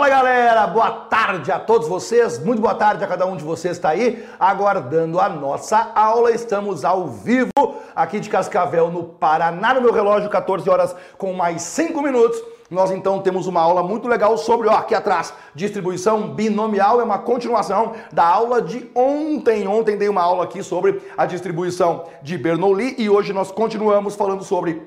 Fala galera, boa tarde a todos vocês, muito boa tarde a cada um de vocês está aí aguardando a nossa aula. Estamos ao vivo aqui de Cascavel, no Paraná, no meu relógio, 14 horas com mais 5 minutos. Nós então temos uma aula muito legal sobre, ó, aqui atrás, distribuição binomial, é uma continuação da aula de ontem. Ontem dei uma aula aqui sobre a distribuição de Bernoulli e hoje nós continuamos falando sobre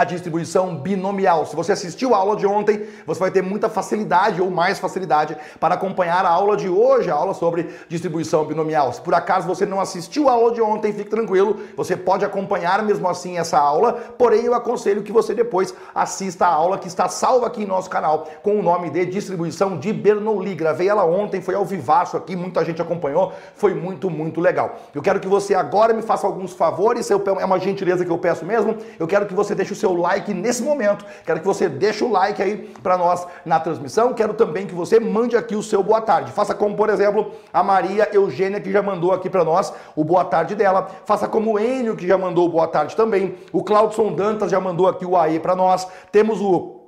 a distribuição binomial. Se você assistiu a aula de ontem, você vai ter muita facilidade ou mais facilidade para acompanhar a aula de hoje, a aula sobre distribuição binomial. Se por acaso você não assistiu a aula de ontem, fique tranquilo, você pode acompanhar mesmo assim essa aula, porém eu aconselho que você depois assista a aula que está salva aqui em nosso canal com o nome de distribuição de Bernoulli. Gravei ela ontem, foi ao vivaço aqui, muita gente acompanhou, foi muito, muito legal. Eu quero que você agora me faça alguns favores, é uma gentileza que eu peço mesmo, eu quero que você deixe o seu like nesse momento. Quero que você deixe o like aí para nós na transmissão. Quero também que você mande aqui o seu boa tarde. Faça como, por exemplo, a Maria Eugênia, que já mandou aqui para nós o boa tarde dela. Faça como o Enio, que já mandou o boa tarde também. O Claudson Dantas já mandou aqui o AE para nós. Temos o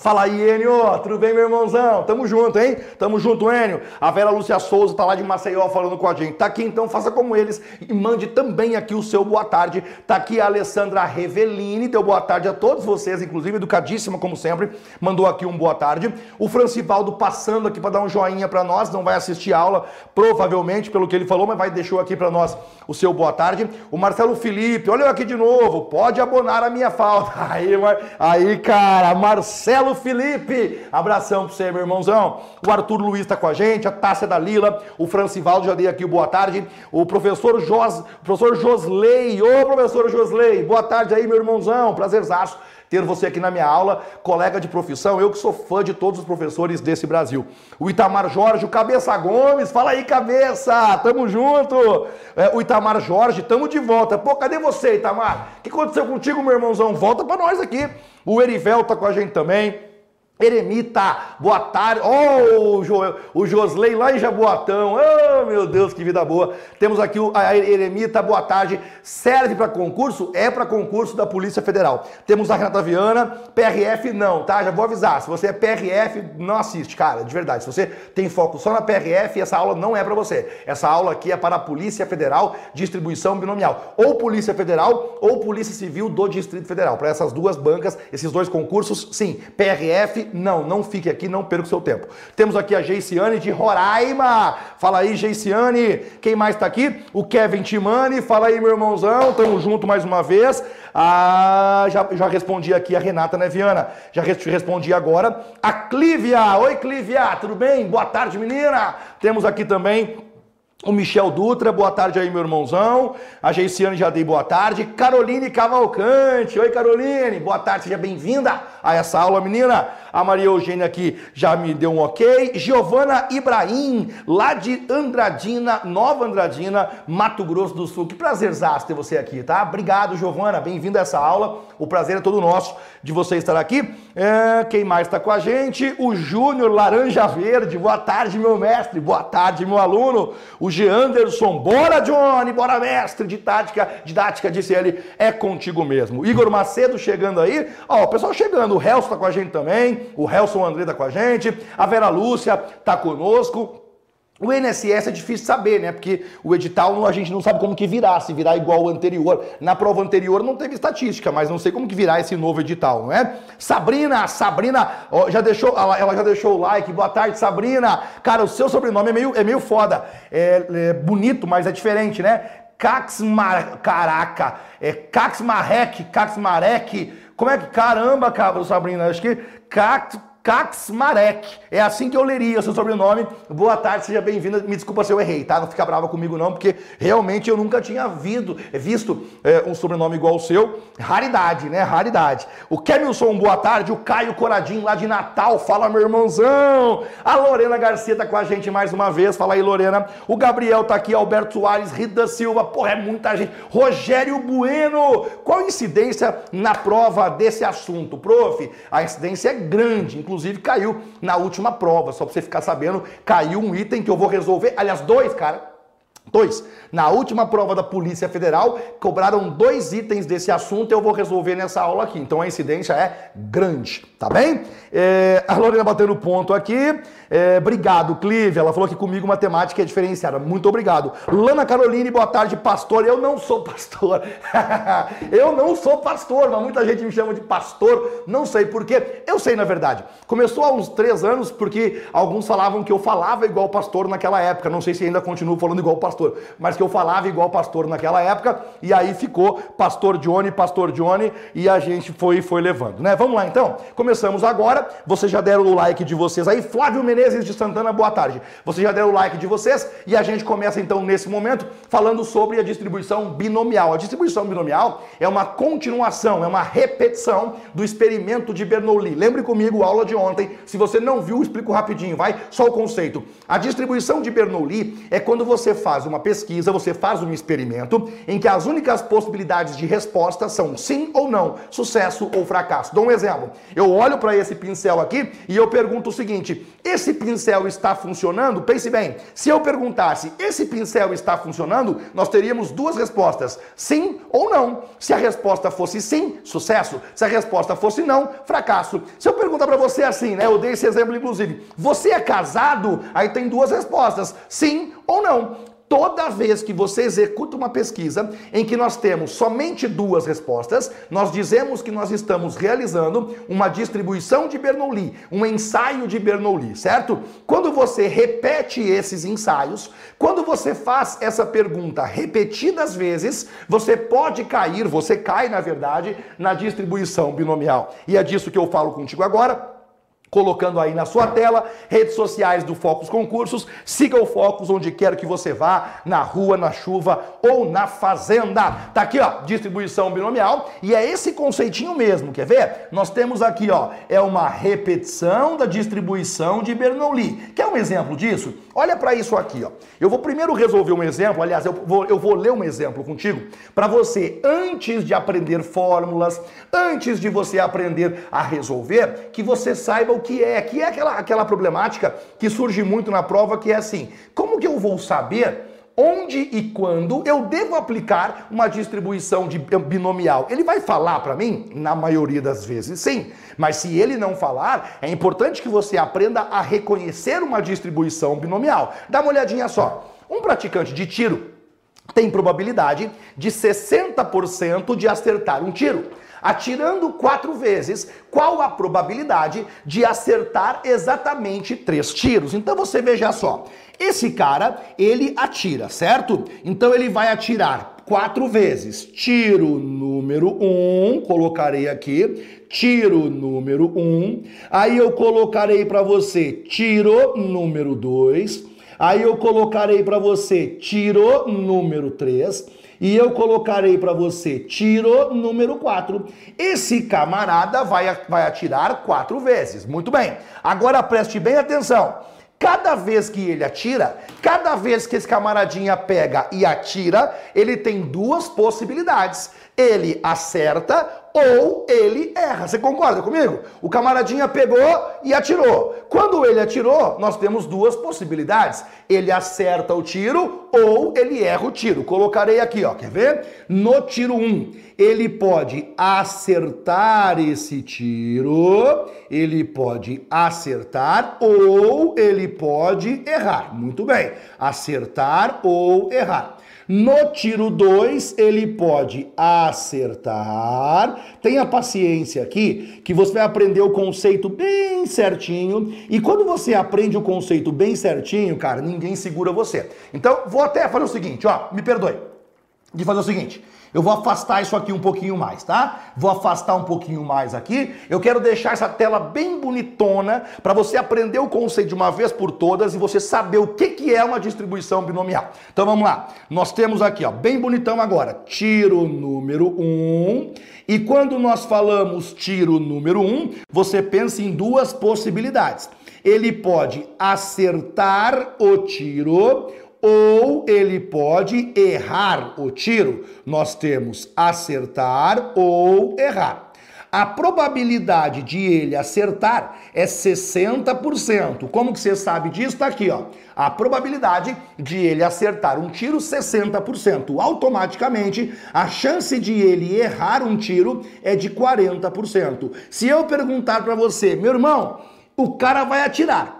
Fala aí, Enio, tudo bem, meu irmãozão? Tamo junto, hein? Tamo junto, Enio. A Vera Lúcia Souza tá lá de Maceió falando com a gente. Tá aqui, então faça como eles e mande também aqui o seu boa tarde. Tá aqui a Alessandra Revelini, deu boa tarde a todos vocês, inclusive educadíssima como sempre, mandou aqui um boa tarde. O Francivaldo passando aqui para dar um joinha para nós, não vai assistir a aula, provavelmente, pelo que ele falou, mas vai deixou aqui para nós o seu boa tarde. O Marcelo Felipe, olha eu aqui de novo, pode abonar a minha falta. Aí, aí cara, Marcelo Marcelo Felipe. Abração pra você, meu irmãozão. O Arthur Luiz tá com a gente, a Tássia da Lila, o Francivaldo já dei aqui o boa tarde. O professor Jos, professor Josley. Ô, professor Josley, boa tarde aí, meu irmãozão. Prazerzaço ter você aqui na minha aula, colega de profissão, eu que sou fã de todos os professores desse Brasil. O Itamar Jorge, o Cabeça Gomes, fala aí, cabeça, tamo junto. É, o Itamar Jorge, tamo de volta. Pô, cadê você, Itamar? O que aconteceu contigo, meu irmãozão? Volta pra nós aqui. O Erivel tá com a gente também. Eremita, boa tarde. Oh, o, jo, o Josley lá em Jaboatão. Oh, meu Deus, que vida boa. Temos aqui o, a Eremita, boa tarde. Serve para concurso? É para concurso da Polícia Federal. Temos a Renata Viana, PRF não, tá? Já vou avisar. Se você é PRF, não assiste, cara, de verdade. Se você tem foco só na PRF, essa aula não é para você. Essa aula aqui é para a Polícia Federal, distribuição binomial. Ou Polícia Federal ou Polícia Civil do Distrito Federal. Para essas duas bancas, esses dois concursos, sim. PRF não, não fique aqui, não perca o seu tempo. Temos aqui a Geiciane de Roraima. Fala aí, Geiciane. Quem mais está aqui? O Kevin Timani. Fala aí, meu irmãozão. Tamo junto mais uma vez. Ah, já, já respondi aqui a Renata Neviana. Já respondi agora a Clívia. Oi, Clívia. Tudo bem? Boa tarde, menina. Temos aqui também o Michel Dutra, boa tarde aí, meu irmãozão. A Geiciane já dei boa tarde. Caroline Cavalcante. Oi, Caroline. Boa tarde, seja bem-vinda a essa aula, menina. A Maria Eugênia aqui já me deu um ok. Giovana Ibrahim, lá de Andradina, Nova Andradina, Mato Grosso do Sul. Que prazerzaço ter você aqui, tá? Obrigado, Giovana. Bem-vinda a essa aula. O prazer é todo nosso de você estar aqui. É, quem mais está com a gente? O Júnior Laranja Verde. Boa tarde, meu mestre. Boa tarde, meu aluno. O Geanderson, bora Johnny, bora mestre de tática, didática, disse ele, é contigo mesmo. Igor Macedo chegando aí, ó, o pessoal chegando, o Helson tá com a gente também, o Helson André tá com a gente, a Vera Lúcia tá conosco, o INSS é difícil saber, né? Porque o edital a gente não sabe como que virá, se virá igual ao anterior. Na prova anterior não teve estatística, mas não sei como que virá esse novo edital, não é? Sabrina, Sabrina, ó, já deixou, ela, ela, já deixou o like. Boa tarde, Sabrina. Cara, o seu sobrenome é meio, é meio foda. É, é bonito, mas é diferente, né? Caxmar, caraca, é Caxmarek, Caxmarek. Como é que caramba, cara, Sabrina? Acho que Cax Kaczmarek. É assim que eu leria seu sobrenome. Boa tarde, seja bem-vinda. Me desculpa se eu errei, tá? Não fica brava comigo não, porque realmente eu nunca tinha visto, visto é, um sobrenome igual o seu. Raridade, né? Raridade. O Kemilson, boa tarde. O Caio Coradinho, lá de Natal. Fala, meu irmãozão. A Lorena Garcia tá com a gente mais uma vez. Fala aí, Lorena. O Gabriel tá aqui. Alberto Soares, Rita Silva. Porra, é muita gente. Rogério Bueno. Qual incidência na prova desse assunto? Prof, a incidência é grande, inclusive caiu na última prova, só pra você ficar sabendo, caiu um item que eu vou resolver, aliás, dois, cara. Dois, na última prova da Polícia Federal, cobraram dois itens desse assunto e eu vou resolver nessa aula aqui. Então a incidência é grande, tá bem? É, a Lorena batendo ponto aqui. É, obrigado, Clive. Ela falou que comigo matemática é diferenciada. Muito obrigado. Lana Caroline, boa tarde, pastor. Eu não sou pastor. eu não sou pastor, mas muita gente me chama de pastor. Não sei porquê. Eu sei, na verdade. Começou há uns três anos porque alguns falavam que eu falava igual pastor naquela época. Não sei se ainda continuo falando igual pastor, mas que eu falava igual pastor naquela época. E aí ficou pastor Johnny, pastor Johnny, e a gente foi, foi levando, né? Vamos lá então. Começamos agora. Vocês já deram o like de vocês aí. Flávio Menezes Menezes de Santana, boa tarde. Vocês já deram o like de vocês e a gente começa então nesse momento falando sobre a distribuição binomial. A distribuição binomial é uma continuação, é uma repetição do experimento de Bernoulli. Lembre comigo a aula de ontem. Se você não viu, explico rapidinho, vai? Só o conceito. A distribuição de Bernoulli é quando você faz uma pesquisa, você faz um experimento em que as únicas possibilidades de resposta são sim ou não, sucesso ou fracasso. Dou um exemplo. Eu olho para esse pincel aqui e eu pergunto o seguinte: esse pincel está funcionando? Pense bem, se eu perguntasse, esse pincel está funcionando? Nós teríamos duas respostas, sim ou não. Se a resposta fosse sim, sucesso. Se a resposta fosse não, fracasso. Se eu perguntar para você assim, né, eu dei esse exemplo inclusive, você é casado? Aí tem duas respostas, sim ou não. Toda vez que você executa uma pesquisa em que nós temos somente duas respostas, nós dizemos que nós estamos realizando uma distribuição de Bernoulli, um ensaio de Bernoulli, certo? Quando você repete esses ensaios, quando você faz essa pergunta repetidas vezes, você pode cair, você cai na verdade, na distribuição binomial. E é disso que eu falo contigo agora colocando aí na sua tela, redes sociais do Focus Concursos, siga o Focus onde quer que você vá, na rua, na chuva ou na fazenda. Tá aqui, ó, distribuição binomial e é esse conceitinho mesmo, quer ver? Nós temos aqui, ó, é uma repetição da distribuição de Bernoulli. Quer um exemplo disso? Olha para isso aqui, ó. Eu vou primeiro resolver um exemplo, aliás, eu vou, eu vou ler um exemplo contigo para você, antes de aprender fórmulas, antes de você aprender a resolver, que você saiba o o que é, que é aquela, aquela problemática que surge muito na prova, que é assim: como que eu vou saber onde e quando eu devo aplicar uma distribuição de binomial. Ele vai falar para mim? Na maioria das vezes, sim. Mas se ele não falar, é importante que você aprenda a reconhecer uma distribuição binomial. Dá uma olhadinha só. Um praticante de tiro tem probabilidade de 60% de acertar um tiro. Atirando quatro vezes, qual a probabilidade de acertar exatamente três tiros? Então você veja só, esse cara, ele atira, certo? Então ele vai atirar quatro vezes. Tiro número um, colocarei aqui, tiro número um. Aí eu colocarei para você tiro número dois. Aí eu colocarei para você tiro número três e eu colocarei para você tiro número 4. Esse camarada vai, vai atirar quatro vezes. Muito bem. Agora preste bem atenção. Cada vez que ele atira, cada vez que esse camaradinha pega e atira, ele tem duas possibilidades. Ele acerta ou ele erra. Você concorda comigo? O camaradinha pegou e atirou. Quando ele atirou, nós temos duas possibilidades. Ele acerta o tiro ou ele erra o tiro. Colocarei aqui, ó, quer ver? No tiro 1, um, ele pode acertar esse tiro, ele pode acertar ou ele pode errar. Muito bem. Acertar ou errar. No tiro 2, ele pode acertar. Tenha paciência aqui, que você vai aprender o conceito bem certinho. E quando você aprende o conceito bem certinho, cara, ninguém segura você. Então, vou até fazer o seguinte, ó, me perdoe. De fazer o seguinte, eu vou afastar isso aqui um pouquinho mais, tá? Vou afastar um pouquinho mais aqui. Eu quero deixar essa tela bem bonitona para você aprender o conceito de uma vez por todas e você saber o que, que é uma distribuição binomial. Então vamos lá. Nós temos aqui, ó, bem bonitão agora, tiro número 1. Um, e quando nós falamos tiro número 1, um, você pensa em duas possibilidades. Ele pode acertar o tiro ou ele pode errar o tiro. Nós temos acertar ou errar. A probabilidade de ele acertar é 60%. Como que você sabe disso? Está aqui, ó. A probabilidade de ele acertar um tiro 60%. Automaticamente, a chance de ele errar um tiro é de 40%. Se eu perguntar para você, meu irmão, o cara vai atirar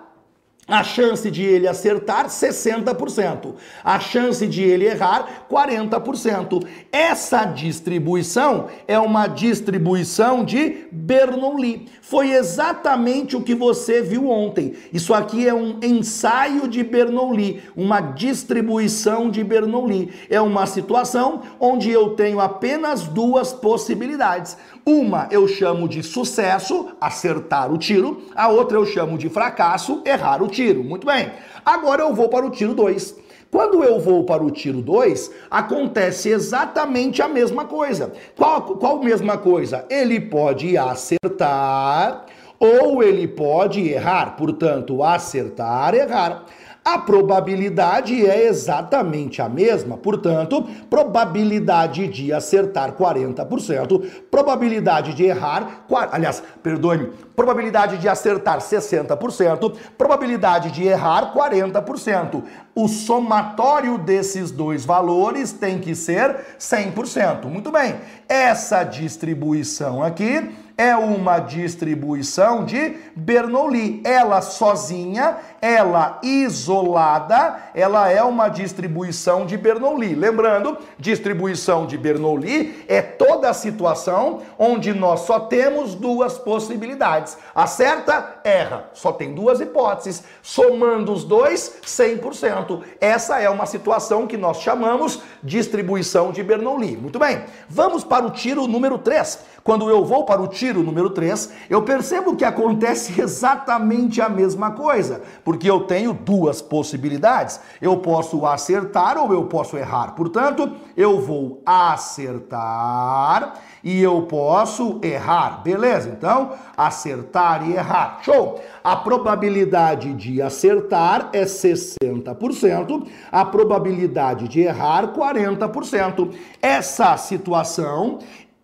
a chance de ele acertar, 60%. A chance de ele errar, 40%. Essa distribuição é uma distribuição de Bernoulli. Foi exatamente o que você viu ontem. Isso aqui é um ensaio de Bernoulli, uma distribuição de Bernoulli. É uma situação onde eu tenho apenas duas possibilidades. Uma eu chamo de sucesso, acertar o tiro, a outra eu chamo de fracasso, errar o tiro. Muito bem. Agora eu vou para o tiro 2. Quando eu vou para o tiro 2, acontece exatamente a mesma coisa. Qual, qual mesma coisa? Ele pode acertar ou ele pode errar. Portanto, acertar, errar. A probabilidade é exatamente a mesma, portanto, probabilidade de acertar 40%, probabilidade de errar, aliás, perdoe-me, probabilidade de acertar 60%, probabilidade de errar 40%. O somatório desses dois valores tem que ser 100%. Muito bem. Essa distribuição aqui é uma distribuição de Bernoulli. Ela sozinha, ela isolada, ela é uma distribuição de Bernoulli. Lembrando, distribuição de Bernoulli é toda a situação onde nós só temos duas possibilidades. Acerta, erra. Só tem duas hipóteses. Somando os dois, 100%. Essa é uma situação que nós chamamos distribuição de Bernoulli. Muito bem. Vamos para o tiro número 3. Quando eu vou para o tiro número 3, eu percebo que acontece exatamente a mesma coisa, porque eu tenho duas possibilidades. Eu posso acertar ou eu posso errar. Portanto, eu vou acertar e eu posso errar. Beleza? Então, acertar e errar. Show! A probabilidade de acertar é 60%, a probabilidade de errar 40%. Essa situação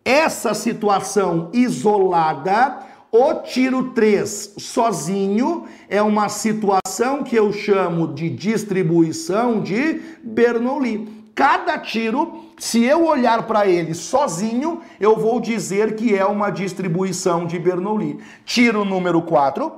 essa situação isolada, o tiro 3 sozinho, é uma situação que eu chamo de distribuição de Bernoulli. Cada tiro, se eu olhar para ele sozinho, eu vou dizer que é uma distribuição de Bernoulli. Tiro número 4,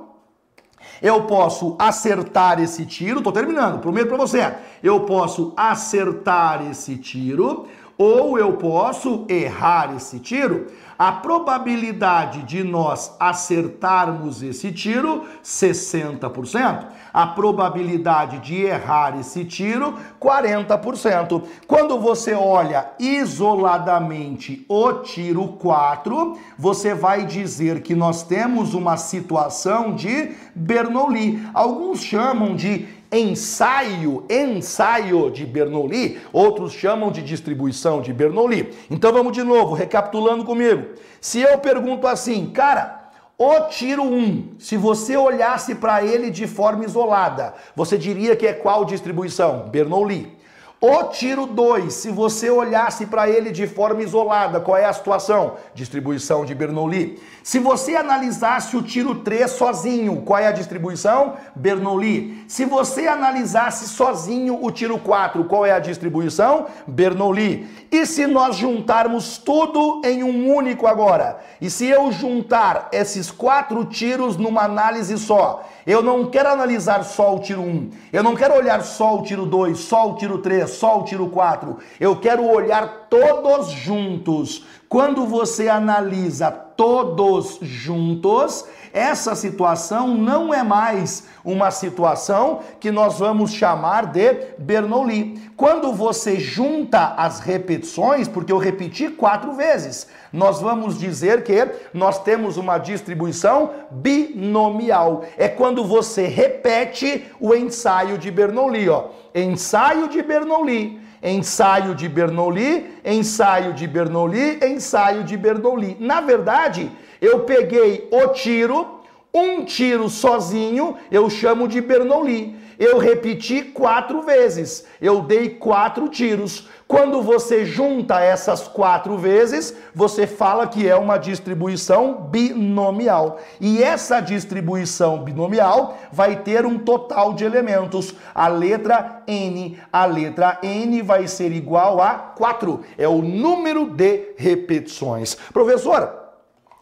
eu posso acertar esse tiro, estou terminando, prometo para você. Eu posso acertar esse tiro ou eu posso errar esse tiro. A probabilidade de nós acertarmos esse tiro, 60%. A probabilidade de errar esse tiro, 40%. Quando você olha isoladamente o tiro 4, você vai dizer que nós temos uma situação de Bernoulli. Alguns chamam de ensaio, ensaio de Bernoulli, outros chamam de distribuição de Bernoulli. Então vamos de novo, recapitulando comigo. Se eu pergunto assim, cara, o tiro 1, se você olhasse para ele de forma isolada, você diria que é qual distribuição? Bernoulli. O tiro 2, se você olhasse para ele de forma isolada, qual é a situação? Distribuição de Bernoulli. Se você analisasse o tiro 3 sozinho, qual é a distribuição? Bernoulli. Se você analisasse sozinho o tiro 4, qual é a distribuição? Bernoulli. E se nós juntarmos tudo em um único agora? E se eu juntar esses quatro tiros numa análise só? Eu não quero analisar só o tiro 1. Eu não quero olhar só o tiro 2, só o tiro 3, só o tiro 4. Eu quero olhar todos juntos. Quando você analisa todos juntos, essa situação não é mais uma situação que nós vamos chamar de Bernoulli. Quando você junta as repetições, porque eu repeti quatro vezes, nós vamos dizer que nós temos uma distribuição binomial. É quando você repete o ensaio de Bernoulli, ó. Ensaio de Bernoulli, ensaio de Bernoulli, ensaio de Bernoulli, ensaio de Bernoulli. Na verdade, eu peguei o tiro, Um tiro sozinho eu chamo de Bernoulli. Eu repeti quatro vezes, eu dei quatro tiros. Quando você junta essas quatro vezes, você fala que é uma distribuição binomial. E essa distribuição binomial vai ter um total de elementos. A letra N, a letra N vai ser igual a 4. É o número de repetições. Professor,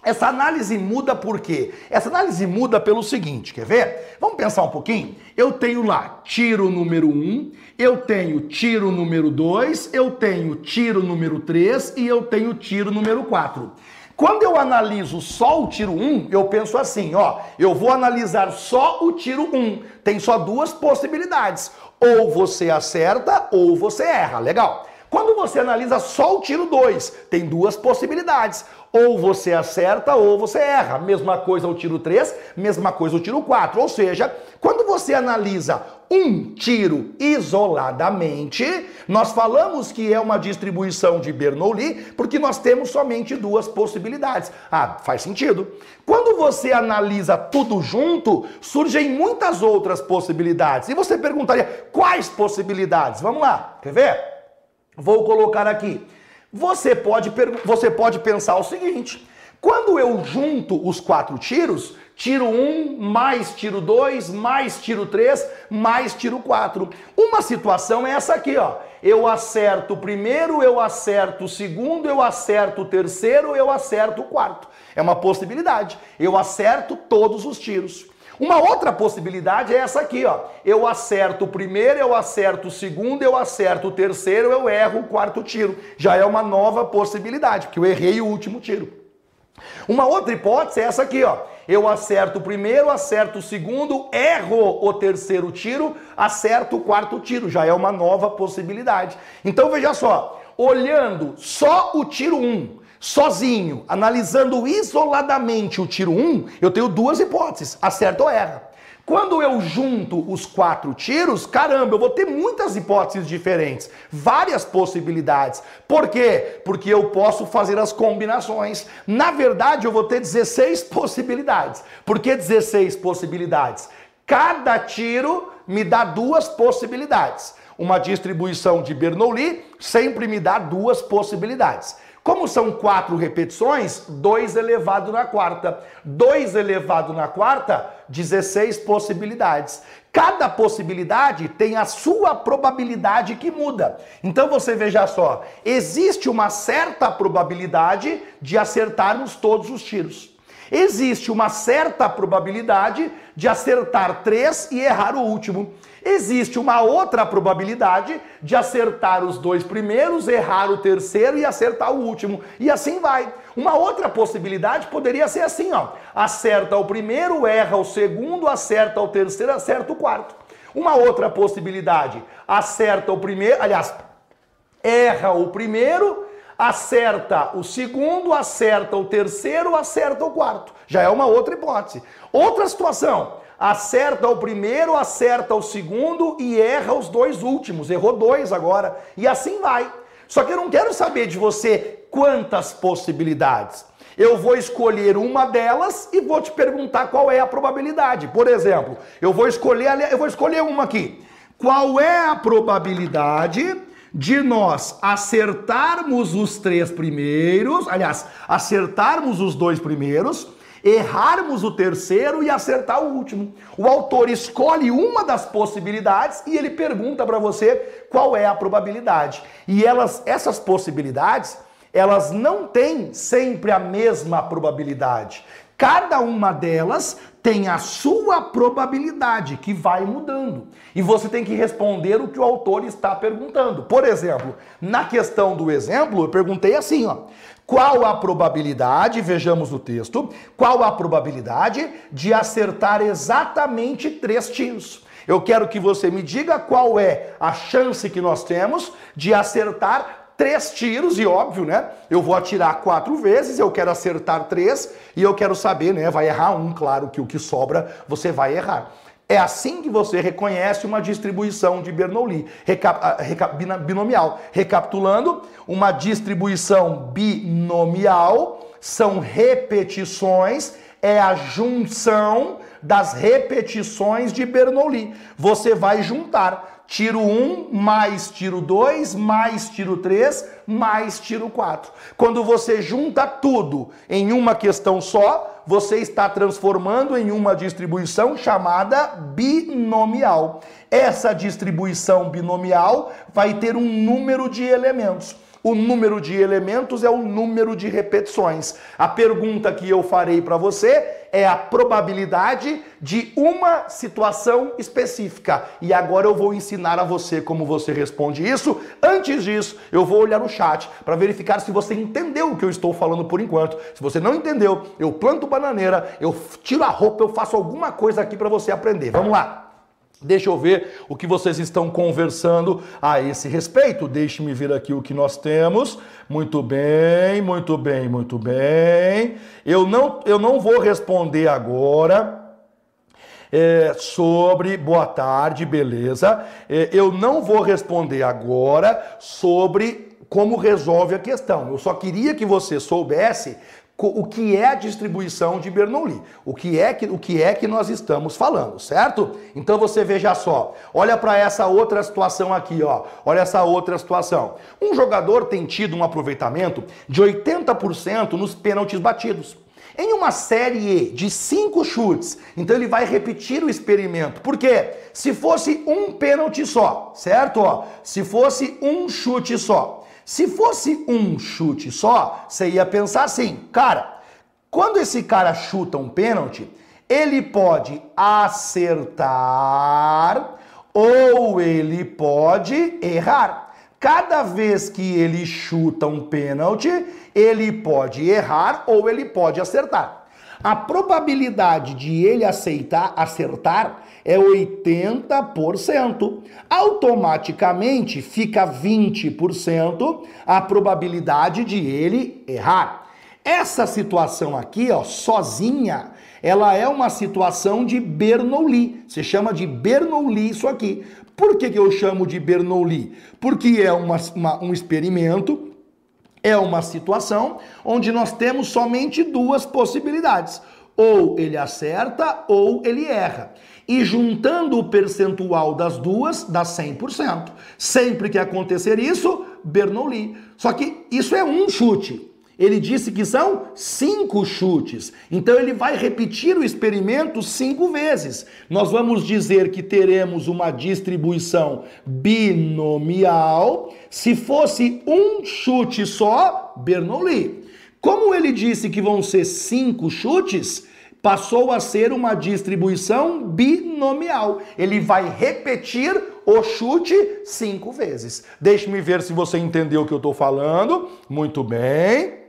essa análise muda por quê? Essa análise muda pelo seguinte, quer ver? Vamos pensar um pouquinho? Eu tenho lá tiro número 1, eu tenho tiro número 2, eu tenho tiro número 3 e eu tenho tiro número 4. Quando eu analiso só o tiro 1, eu penso assim, ó, eu vou analisar só o tiro 1. Tem só duas possibilidades. Ou você acerta ou você erra. Legal. Quando você analisa só o tiro 2, tem duas possibilidades. Ou você acerta ou você erra. Mesma coisa o tiro 3, mesma coisa o tiro 4. Ou seja, quando você analisa um tiro isoladamente, nós falamos que é uma distribuição de Bernoulli porque nós temos somente duas possibilidades. Ah, faz sentido. Quando você analisa tudo junto, surgem muitas outras possibilidades. E você perguntaria, quais possibilidades? Vamos lá, quer ver? Vou colocar aqui. Você pode, você pode pensar o seguinte: quando eu junto os quatro tiros, tiro 1 um, mais tiro 2, mais tiro 3, mais tiro 4. Uma situação é essa aqui, ó. Eu acerto o primeiro, eu acerto o segundo, eu acerto o terceiro, eu acerto o quarto. É uma possibilidade. Eu acerto todos os tiros. Uma outra possibilidade é essa aqui, ó. Eu acerto o primeiro, eu acerto o segundo, eu acerto o terceiro, eu erro o quarto tiro. Já é uma nova possibilidade, porque eu errei o último tiro. Uma outra hipótese é essa aqui, ó. Eu acerto o primeiro, acerto o segundo, erro o terceiro tiro, acerto o quarto tiro. Já é uma nova possibilidade. Então veja só, olhando só o tiro 1, um, sozinho, analisando isoladamente o tiro 1, eu tenho duas hipóteses: acerta ou erra. Quando eu junto os quatro tiros, caramba, eu vou ter muitas hipóteses diferentes, várias possibilidades. Por quê? Porque eu posso fazer as combinações. Na verdade, eu vou ter 16 possibilidades. Por que 16 possibilidades? Cada tiro me dá duas possibilidades. Uma distribuição de Bernoulli sempre me dá duas possibilidades. Como são quatro repetições, 2 elevado na quarta. 2 elevado na quarta, 16 possibilidades. Cada possibilidade tem a sua probabilidade que muda. Então você veja só, existe uma certa probabilidade de acertarmos todos os tiros. Existe uma certa probabilidade de acertar três e errar o último. Existe uma outra probabilidade de acertar os dois primeiros, errar o terceiro e acertar o último. E assim vai. Uma outra possibilidade poderia ser assim, ó. Acerta o primeiro, erra o segundo, acerta o terceiro, acerta o quarto. Uma outra possibilidade, acerta o primeiro, aliás, erra o primeiro, acerta o segundo, acerta o terceiro, acerta o quarto. Já é uma outra hipótese. Outra situação, acerta o primeiro, acerta o segundo e erra os dois últimos. Errou dois agora. E assim vai. Só que eu não quero saber de você quantas possibilidades. Eu vou escolher uma delas e vou te perguntar qual é a probabilidade. Por exemplo, eu vou escolher, eu vou escolher uma aqui. Qual é a probabilidade de nós acertarmos os três primeiros, aliás, acertarmos os dois primeiros errarmos o terceiro e acertar o último. O autor escolhe uma das possibilidades e ele pergunta para você qual é a probabilidade. E elas, essas possibilidades, elas não têm sempre a mesma probabilidade. Cada uma delas tem a sua probabilidade que vai mudando. E você tem que responder o que o autor está perguntando. Por exemplo, na questão do exemplo, eu perguntei assim, ó: qual a probabilidade, vejamos o texto, qual a probabilidade de acertar exatamente três tiros? Eu quero que você me diga qual é a chance que nós temos de acertar três tiros, e óbvio, né? Eu vou atirar quatro vezes, eu quero acertar três, e eu quero saber, né? Vai errar um, claro que o que sobra você vai errar. É assim que você reconhece uma distribuição de Bernoulli, ah, binomial. Recapitulando, uma distribuição binomial são repetições é a junção das repetições de Bernoulli. Você vai juntar tiro 1 mais tiro 2 mais tiro 3 mais tiro 4. Quando você junta tudo em uma questão só, você está transformando em uma distribuição chamada binomial. Essa distribuição binomial vai ter um número de elementos. O número de elementos é o número de repetições. A pergunta que eu farei para você é a probabilidade de uma situação específica. E agora eu vou ensinar a você como você responde isso. Antes disso, eu vou olhar o chat para verificar se você entendeu o que eu estou falando por enquanto. Se você não entendeu, eu planto bananeira, eu tiro a roupa, eu faço alguma coisa aqui para você aprender. Vamos lá. Deixa eu ver o que vocês estão conversando a esse respeito. Deixe-me ver aqui o que nós temos. Muito bem, muito bem, muito bem. Eu não, eu não vou responder agora. É, sobre boa tarde, beleza? É, eu não vou responder agora sobre como resolve a questão. Eu só queria que você soubesse o que é a distribuição de Bernoulli, o que é que, o que, é que nós estamos falando, certo? Então você veja só, olha para essa outra situação aqui, ó. Olha essa outra situação. Um jogador tem tido um aproveitamento de 80% nos pênaltis batidos. Em uma série de cinco chutes, então ele vai repetir o experimento. Por quê? Se fosse um pênalti só, certo? Ó, se fosse um chute só, se fosse um chute só, você ia pensar assim, cara, quando esse cara chuta um pênalti, ele pode acertar ou ele pode errar. Cada vez que ele chuta um pênalti, ele pode errar ou ele pode acertar. A probabilidade de ele aceitar, acertar é 80%. Automaticamente fica 20% a probabilidade de ele errar. Essa situação aqui, ó, sozinha, ela é uma situação de Bernoulli. Se chama de Bernoulli isso aqui. Por que, que eu chamo de Bernoulli? Porque é uma, uma, um experimento, é uma situação onde nós temos somente duas possibilidades. Ou ele acerta ou ele erra e juntando o percentual das duas dá 100%. Sempre que acontecer isso, Bernoulli. Só que isso é um chute. Ele disse que são cinco chutes. Então ele vai repetir o experimento cinco vezes. Nós vamos dizer que teremos uma distribuição binomial. Se fosse um chute só, Bernoulli. Como ele disse que vão ser cinco chutes, passou a ser uma distribuição binomial. Ele vai repetir o chute cinco vezes. Deixe-me ver se você entendeu o que eu estou falando. Muito bem.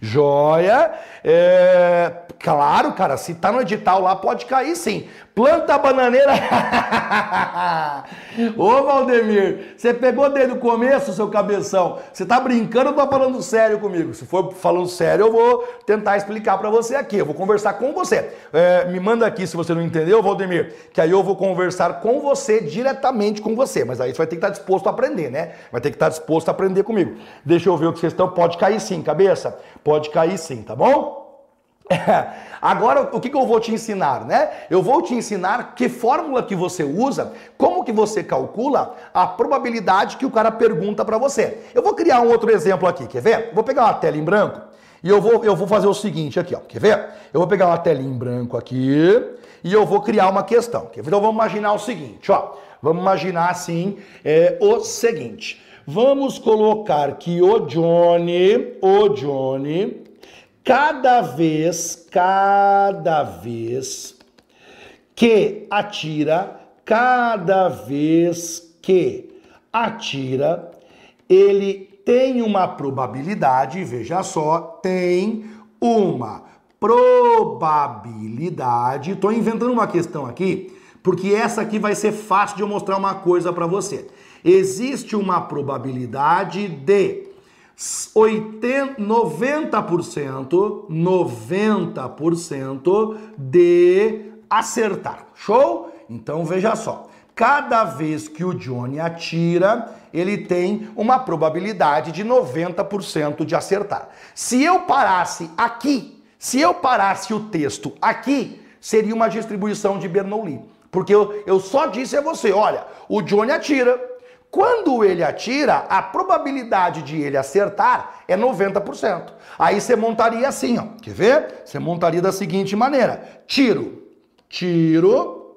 Joia. É, claro, cara, se tá no edital lá, pode cair sim. Planta bananeira. Ô Valdemir, você pegou desde o começo, seu cabeção. Você tá brincando ou tá falando sério comigo? Se for falando sério, eu vou tentar explicar para você aqui. Eu vou conversar com você. É, me manda aqui se você não entendeu, Valdemir, que aí eu vou conversar com você, diretamente com você. Mas aí você vai ter que estar tá disposto a aprender, né? Vai ter que estar tá disposto a aprender comigo. Deixa eu ver o que vocês estão. Pode cair sim, cabeça? Pode cair sim, tá bom? Agora, o que, que eu vou te ensinar, né? Eu vou te ensinar que fórmula que você usa, como que você calcula a probabilidade que o cara pergunta para você. Eu vou criar um outro exemplo aqui, quer ver? Vou pegar uma tela em branco e eu vou, eu vou fazer o seguinte aqui, ó. Quer ver? Eu vou pegar uma tela em branco aqui e eu vou criar uma questão. Então vamos imaginar o seguinte, ó. Vamos imaginar assim é, o seguinte. Vamos colocar que o Johnny, o Johnny, cada vez, cada vez que atira, cada vez que atira, ele tem uma probabilidade, veja só, tem uma probabilidade. Estou inventando uma questão aqui, porque essa aqui vai ser fácil de eu mostrar uma coisa para você. Existe uma probabilidade de 80, 90%, 90% de acertar. Show? Então veja só. Cada vez que o Johnny atira, ele tem uma probabilidade de 90% de acertar. Se eu parasse aqui, Se eu parasse o texto aqui, seria uma distribuição de Bernoulli. Porque eu, eu só disse a você, olha, o Johnny atira. Quando ele atira, a probabilidade de ele acertar é 90%. Aí você montaria assim, ó. Quer ver? Você montaria da seguinte maneira: tiro, tiro.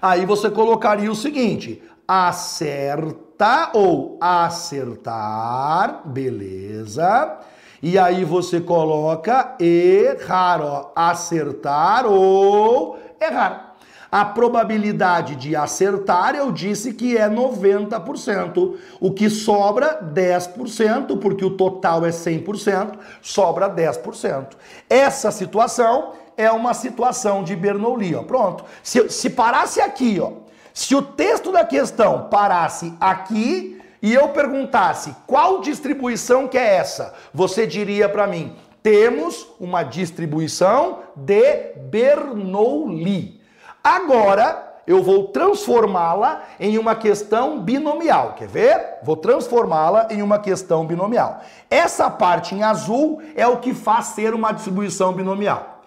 Aí você colocaria o seguinte: acerta ou acertar, beleza? E aí você coloca errar, ó, acertar ou errar. A probabilidade de acertar, eu disse que é 90%. O que sobra, 10%, porque o total é 100%, sobra 10%. Essa situação é uma situação de Bernoulli, ó. Pronto. Se, se parasse aqui, ó, se o texto da questão parasse aqui e eu perguntasse qual distribuição que é essa, você diria para mim: temos uma distribuição de Bernoulli. Agora eu vou transformá-la em uma questão binomial. Quer ver? Vou transformá-la em uma questão binomial. Essa parte em azul é o que faz ser uma distribuição binomial.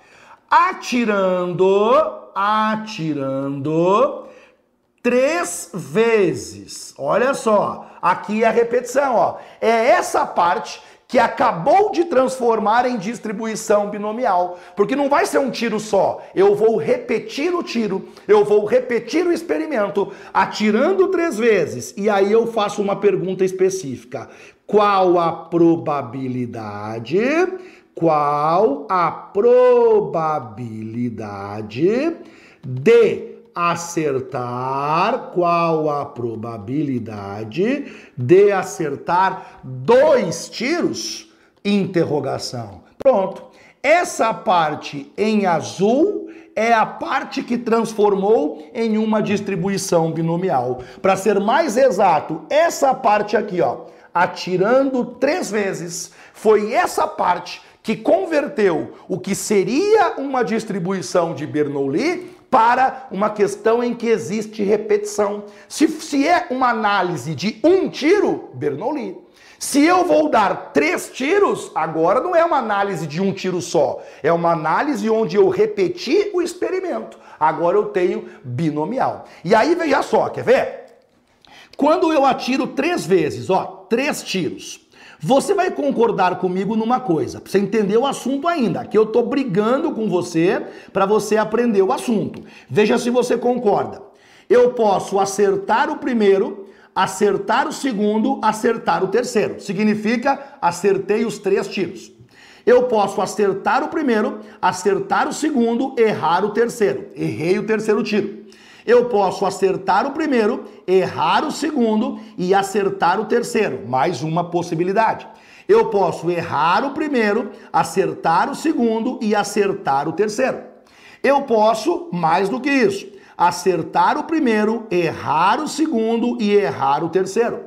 Atirando, atirando três vezes. Olha só, aqui é a repetição, ó. É essa parte que acabou de transformar em distribuição binomial. Porque não vai ser um tiro só. Eu vou repetir o tiro, eu vou repetir o experimento, atirando três vezes. E aí eu faço uma pergunta específica: qual a probabilidade? Qual a probabilidade de acertar, qual a probabilidade de acertar dois tiros? Interrogação. Pronto. Essa parte em azul é a parte que transformou em uma distribuição binomial. Para ser mais exato, essa parte aqui, ó, atirando três vezes, foi essa parte que converteu o que seria uma distribuição de Bernoulli para uma questão em que existe repetição. Se, se é uma análise de um tiro, Bernoulli. Se eu vou dar três tiros, agora não é uma análise de um tiro só. É uma análise onde eu repeti o experimento. Agora eu tenho binomial. E aí, veja só, quer ver? Quando eu atiro três vezes, ó, três tiros. Você vai concordar comigo numa coisa, você entender o assunto ainda, que eu tô brigando com você para você aprender o assunto. Veja se você concorda. Eu posso acertar o primeiro, acertar o segundo, acertar o terceiro. Significa acertei os três tiros. Eu posso acertar o primeiro, acertar o segundo, errar o terceiro. Errei o terceiro tiro. Eu posso acertar o primeiro, errar o segundo e acertar o terceiro. Mais uma possibilidade. Eu posso errar o primeiro, acertar o segundo e acertar o terceiro. Eu posso, mais do que isso, acertar o primeiro, errar o segundo e errar o terceiro.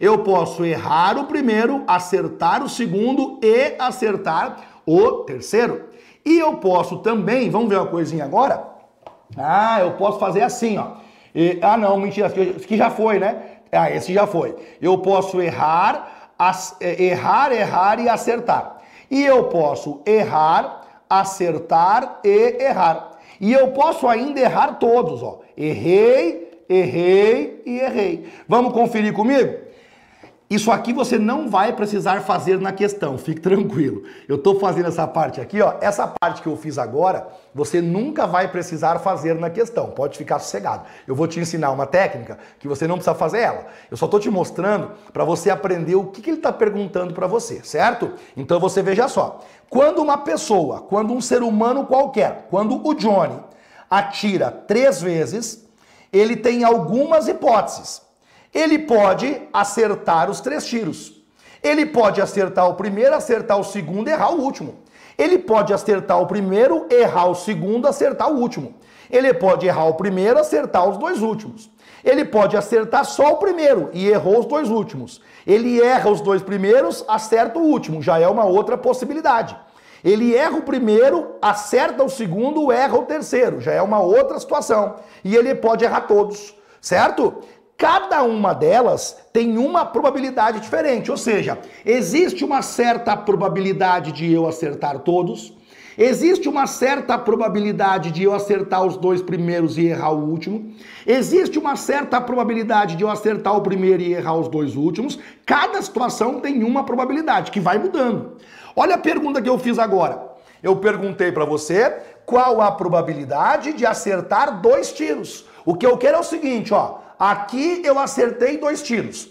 Eu posso errar o primeiro, acertar o segundo e acertar o terceiro. E eu posso também, vamos ver uma coisinha agora? Ah, eu posso fazer assim, ó. E, ah, não, mentira, esse que já foi, né? Ah, esse já foi. Eu posso errar, é, errar, errar e acertar. E eu posso errar, acertar e errar. E eu posso ainda errar todos, ó. Errei, errei e errei. Vamos conferir comigo? Isso aqui você não vai precisar fazer na questão, fique tranquilo. Eu estou fazendo essa parte aqui, ó. Essa parte que eu fiz agora, você nunca vai precisar fazer na questão. Pode ficar sossegado. Eu vou te ensinar uma técnica que você não precisa fazer ela. Eu só estou te mostrando para você aprender o que, que ele está perguntando para você, certo? Então você veja só. Quando uma pessoa, quando um ser humano qualquer, quando o Johnny atira três vezes, ele tem algumas hipóteses. Ele pode acertar os três tiros. Ele pode acertar o primeiro, acertar o segundo, errar o último. Ele pode acertar o primeiro, errar o segundo, acertar o último. Ele pode errar o primeiro, acertar os dois últimos. Ele pode acertar só o primeiro e errou os dois últimos. Ele erra os dois primeiros, acerta o último, já é uma outra possibilidade. Ele erra o primeiro, acerta o segundo, erra o terceiro, já é uma outra situação. E ele pode errar todos, certo? Cada uma delas tem uma probabilidade diferente, ou seja, existe uma certa probabilidade de eu acertar todos, Existe uma certa probabilidade de eu acertar os dois primeiros e errar o último. Existe uma certa probabilidade de eu acertar o primeiro e errar os dois últimos. Cada situação tem uma probabilidade que vai mudando. Olha a pergunta que eu fiz agora. Eu perguntei para você qual a probabilidade de acertar dois tiros. O que eu quero é o seguinte, ó. Aqui eu acertei dois tiros.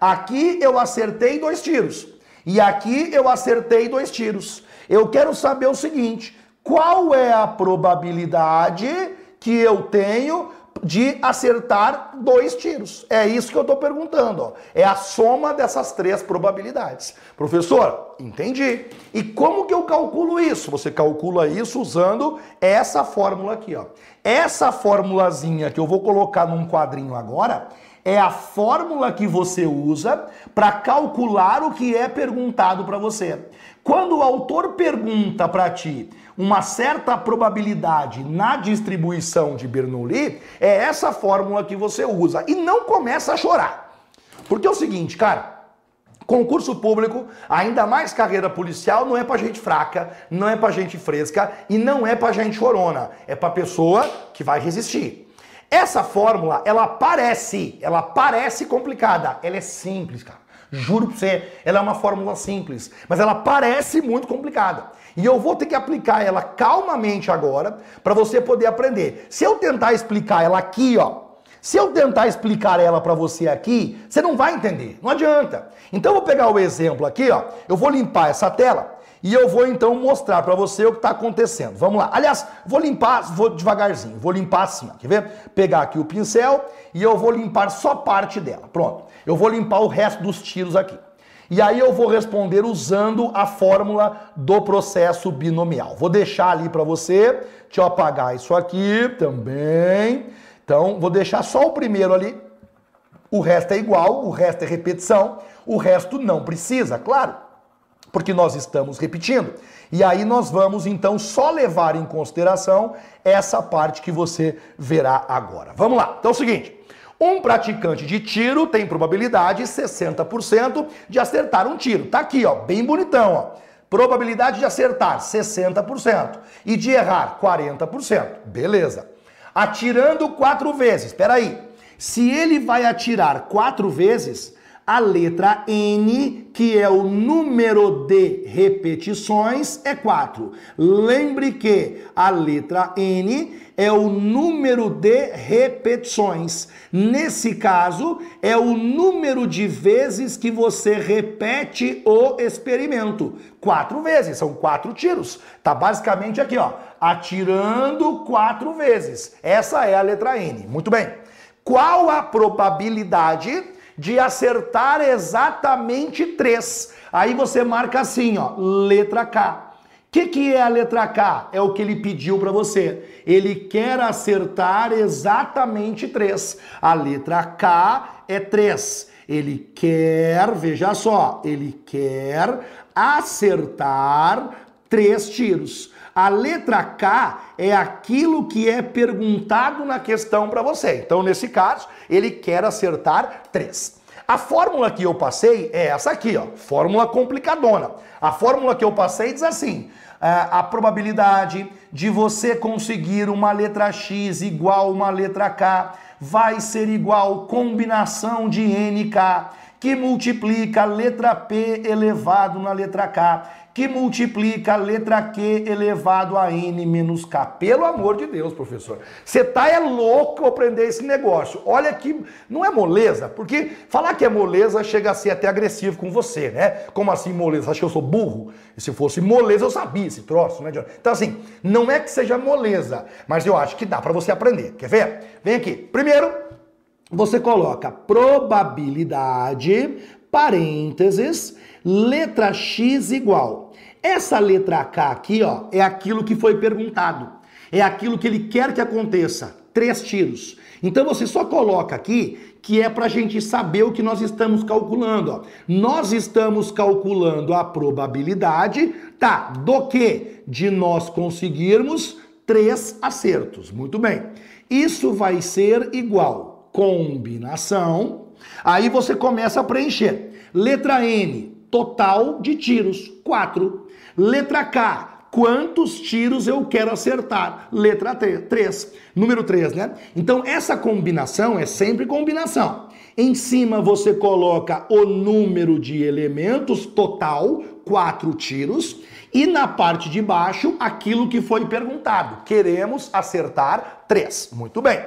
Aqui eu acertei dois tiros. E aqui eu acertei dois tiros. Eu quero saber o seguinte: qual é a probabilidade que eu tenho de acertar dois tiros? É isso que eu estou perguntando. Ó. É a soma dessas três probabilidades. Professor, entendi. E como que eu calculo isso? Você calcula isso usando essa fórmula aqui. Ó. Essa formulazinha que eu vou colocar num quadrinho agora é a fórmula que você usa para calcular o que é perguntado para você. Quando o autor pergunta para ti uma certa probabilidade na distribuição de Bernoulli, é essa fórmula que você usa e não começa a chorar. Porque é o seguinte, cara, Concurso público, ainda mais carreira policial, não é pra gente fraca, não é pra gente fresca e não é pra gente chorona. É pra pessoa que vai resistir. Essa fórmula, ela parece, ela parece complicada. Ela é simples, cara. Juro pra você, ela é uma fórmula simples, mas ela parece muito complicada. E eu vou ter que aplicar ela calmamente agora para você poder aprender. Se eu tentar explicar ela aqui, ó, se eu tentar explicar ela para você aqui, você não vai entender. Não adianta. Então eu vou pegar o exemplo aqui, ó. Eu vou limpar essa tela e eu vou então mostrar para você o que está acontecendo. Vamos lá. Aliás, vou limpar, vou devagarzinho, vou limpar assim, ó. quer ver? Pegar aqui o pincel e eu vou limpar só parte dela. Pronto. Eu vou limpar o resto dos tiros aqui. E aí eu vou responder usando a fórmula do processo binomial. Vou deixar ali para você. Deixa eu apagar isso aqui também. Então, vou deixar só o primeiro ali. O resto é igual, o resto é repetição, o resto não precisa, claro porque nós estamos repetindo. E aí nós vamos então só levar em consideração essa parte que você verá agora. Vamos lá. Então é o seguinte, um praticante de tiro tem probabilidade 60% de acertar um tiro. Tá aqui, ó, bem bonitão, ó. Probabilidade de acertar 60% e de errar 40%. Beleza. Atirando quatro vezes. Espera aí. Se ele vai atirar quatro vezes, a letra N, que é o número de repetições, é 4. Lembre que a letra N é o número de repetições. Nesse caso, é o número de vezes que você repete o experimento. Quatro vezes, são quatro tiros. Tá basicamente aqui, ó, atirando quatro vezes. Essa é a letra N. Muito bem. Qual a probabilidade de acertar exatamente três. Aí você marca assim, ó, letra K. O que, que é a letra K? É o que ele pediu para você. Ele quer acertar exatamente três. A letra K é três. Ele quer, veja só, ele quer acertar três tiros. A letra K é aquilo que é perguntado na questão para você. Então, nesse caso, ele quer acertar três. A fórmula que eu passei é essa aqui, ó, fórmula complicadona. A fórmula que eu passei diz assim: é, a probabilidade de você conseguir uma letra X igual uma letra K vai ser igual combinação de NK que multiplica a letra P elevado na letra K que multiplica a letra Q elevado a N menos K. Pelo amor de Deus, professor. Você tá é louco aprender esse negócio. Olha que não é moleza, porque falar que é moleza chega a ser até agressivo com você, né? Como assim moleza? Acho que eu sou burro? E se fosse moleza, eu sabia esse troço, né? Então assim, não é que seja moleza, mas eu acho que dá para você aprender. Quer ver? Vem aqui. Primeiro, você coloca probabilidade, parênteses, letra X igual essa letra K aqui, ó, é aquilo que foi perguntado. É aquilo que ele quer que aconteça. Três tiros. Então você só coloca aqui que é para a gente saber o que nós estamos calculando. Ó. Nós estamos calculando a probabilidade, tá? Do que? De nós conseguirmos três acertos. Muito bem. Isso vai ser igual combinação. Aí você começa a preencher. Letra N, total de tiros, 4. Letra K, quantos tiros eu quero acertar. Letra 3. Número 3, né? Então, essa combinação é sempre combinação. Em cima você coloca o número de elementos total, quatro tiros, e na parte de baixo aquilo que foi perguntado. Queremos acertar três. Muito bem.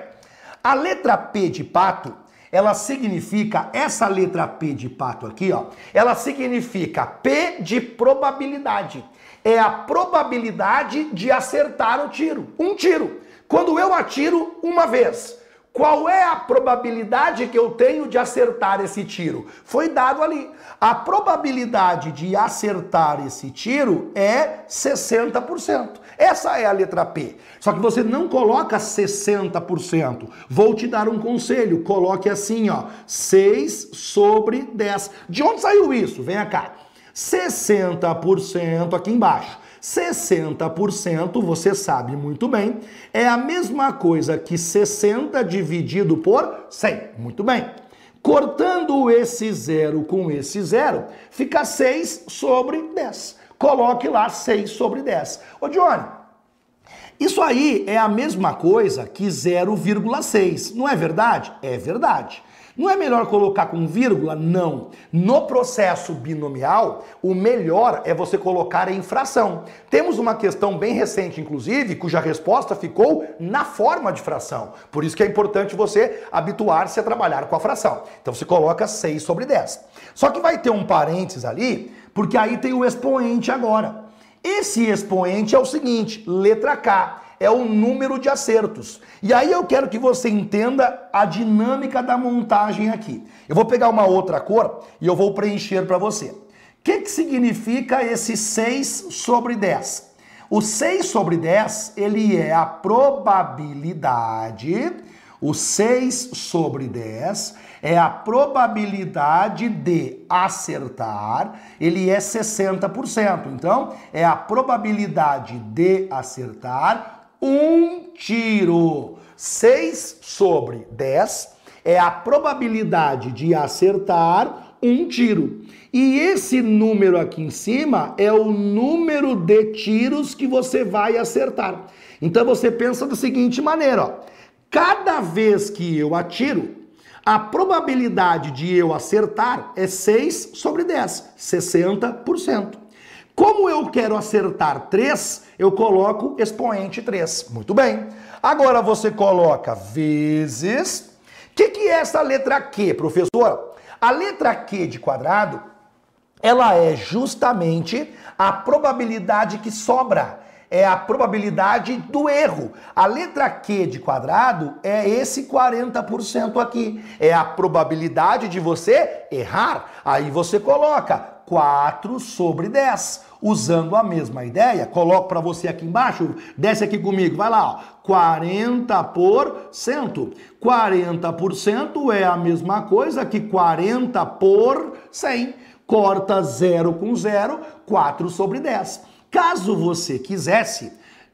A letra P de pato, ela significa, essa letra P de pato aqui, ó, ela significa P de probabilidade. É a probabilidade de acertar o tiro. Um tiro. Quando eu atiro uma vez, qual é a probabilidade que eu tenho de acertar esse tiro? Foi dado ali. A probabilidade de acertar esse tiro é 60%. Essa é a letra P. Só que você não coloca 60%. Vou te dar um conselho. Coloque assim, ó, 6 sobre 10. De onde saiu isso? Venha cá. 60% aqui embaixo. 60%, você sabe muito bem, é a mesma coisa que 60 dividido por 100. Muito bem. Cortando esse zero com esse zero, fica 6 sobre 10. Coloque lá 6 sobre 10. Ô Johnny, isso aí é a mesma coisa que 0,6, não é verdade? É verdade. Não é melhor colocar com vírgula? Não. No processo binomial, o melhor é você colocar em fração. Temos uma questão bem recente, inclusive, cuja resposta ficou na forma de fração. Por isso que é importante você habituar-se a trabalhar com a fração. Então você coloca 6 sobre 10. Só que vai ter um parênteses ali, porque aí tem o expoente agora. Esse expoente é o seguinte, letra K é o número de acertos. E aí eu quero que você entenda a dinâmica da montagem aqui. Eu vou pegar uma outra cor e eu vou preencher para você. O que, que significa esse 6 sobre 10? O 6 sobre 10, ele é a probabilidade, o 6 sobre 10 é a probabilidade de acertar, ele é 60%. Então, é a probabilidade de acertar um tiro. 6 sobre 10 é a probabilidade de acertar um tiro. E esse número aqui em cima é o número de tiros que você vai acertar. Então você pensa da seguinte maneira, ó. Cada vez que eu atiro, a probabilidade de eu acertar é 6 sobre 10, 60%. Como eu quero acertar 3, eu coloco expoente 3. Muito bem. Agora você coloca vezes. O que, que é essa letra Q, professor? A letra Q de quadrado, ela é justamente a probabilidade que sobra. É a probabilidade do erro. A letra Q de quadrado é esse 40% aqui. É a probabilidade de você errar. Aí você coloca 4 sobre 10 usando a mesma ideia, coloco para você aqui embaixo, desce aqui comigo, vai lá, ó, 40%. 40% é a mesma coisa que 40 por 100. Corta 0 com 0, 4 sobre 10. Caso você quisesse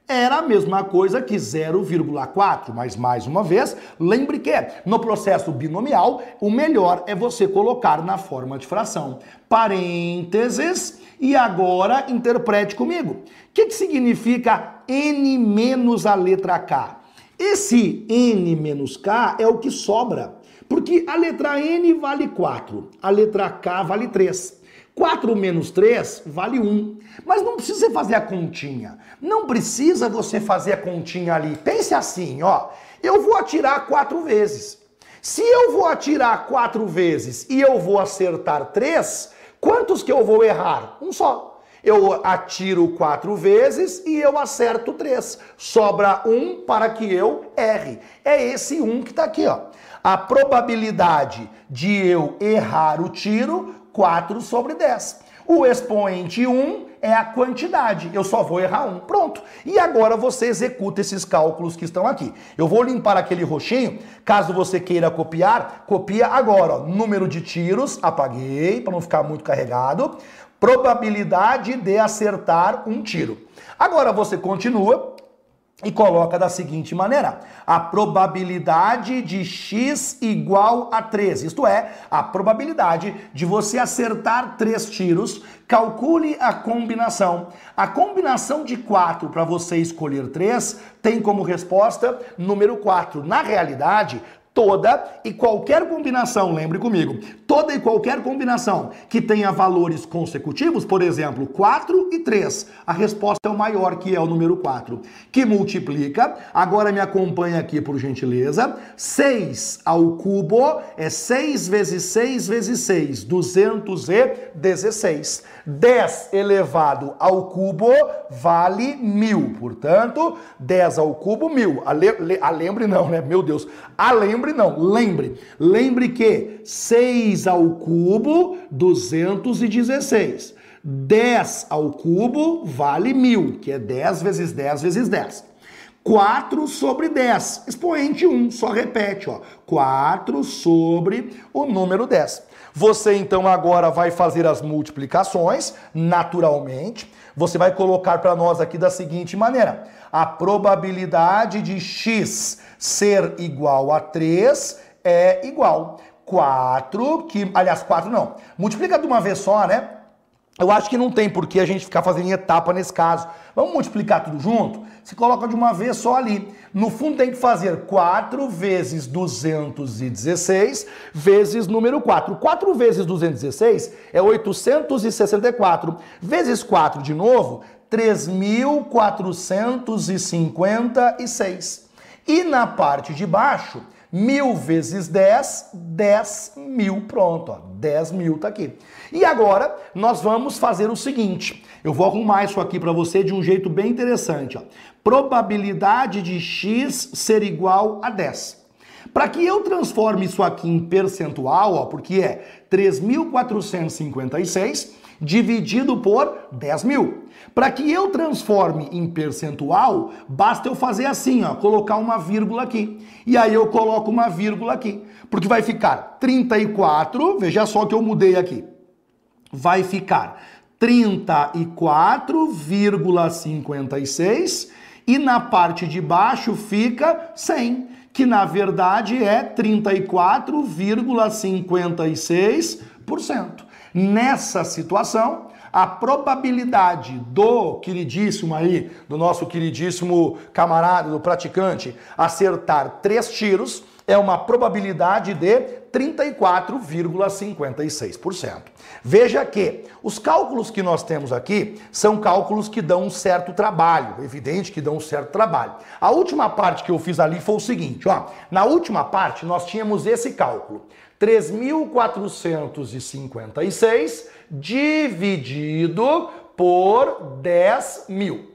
era a mesma coisa que 0,4, mas mais uma vez, lembre que no processo binomial, o melhor é você colocar na forma de fração. Parênteses, e agora interprete comigo. O que, que significa n menos a letra K? Esse n menos K é o que sobra, porque a letra N vale 4, a letra K vale 3. 4 menos 3 vale 1. Mas não precisa fazer a continha. Não precisa você fazer a continha ali. Pense assim, ó. Eu vou atirar quatro vezes. Se eu vou atirar quatro vezes e eu vou acertar três, quantos que eu vou errar? Um só. Eu atiro quatro vezes e eu acerto três. Sobra um para que eu erre. É esse um que está aqui, ó. A probabilidade de eu errar o tiro 4 sobre 10. O expoente 1 é a quantidade, eu só vou errar um. Pronto. E agora você executa esses cálculos que estão aqui. Eu vou limpar aquele roxinho, caso você queira copiar, copia agora. Ó, número de tiros, apaguei para não ficar muito carregado. Probabilidade de acertar um tiro. Agora você continua e coloca da seguinte maneira: a probabilidade de x igual a 3, isto é, a probabilidade de você acertar três tiros. Calcule a combinação. A combinação de 4 para você escolher 3 tem como resposta número 4. Na realidade, toda e qualquer combinação, lembre comigo, toda e qualquer combinação que tenha valores consecutivos, por exemplo, 4 e 3, a resposta é o maior, que é o número 4, que multiplica, agora me acompanha aqui por gentileza, 6 ao cubo é 6 vezes 6 vezes 6, 216. 10 elevado ao cubo vale mil, portanto, 10 ao cubo, mil. A, le, a lembre não, né? Meu Deus. A lembre lembre não, lembre. Lembre que 6 ao cubo, 216. 10 ao cubo vale 1000, que é 10 vezes 10 vezes 10. 4 sobre 10, expoente 1, só repete, ó. 4 sobre o número 10. Você então agora vai fazer as multiplicações, naturalmente. Você vai colocar para nós aqui da seguinte maneira: a probabilidade de x ser igual a 3 é igual. 4, que, aliás, 4 não. Multiplica de uma vez só, né? Eu acho que não tem por que a gente ficar fazendo em etapa nesse caso. Vamos multiplicar tudo junto? Se coloca de uma vez só ali. No fundo tem que fazer 4 vezes 216 vezes número 4. 4 vezes 216 é 864. Vezes 4 de novo, 3.456. E na parte de baixo, mil vezes 10, 10 mil, pronto, ó, 10 mil tá aqui. E agora nós vamos fazer o seguinte, eu vou arrumar isso aqui para você de um jeito bem interessante, ó. Probabilidade de x ser igual a 10. Para que eu transforme isso aqui em percentual, ó, porque é 3.456 dividido por 10 mil. Para que eu transforme em percentual, basta eu fazer assim, ó, colocar uma vírgula aqui. E aí eu coloco uma vírgula aqui, porque vai ficar 34, veja só que eu mudei aqui. Vai ficar 34,56 e na parte de baixo fica 100, que na verdade é 34,56%. Nessa situação, a probabilidade do queridíssimo aí, do nosso queridíssimo camarada, do praticante, acertar três tiros é uma probabilidade de 34,56%. Veja que os cálculos que nós temos aqui são cálculos que dão um certo trabalho, evidente que dão um certo trabalho. A última parte que eu fiz ali foi o seguinte, ó, na última parte nós tínhamos esse cálculo, 3.456 dividido por 10 mil.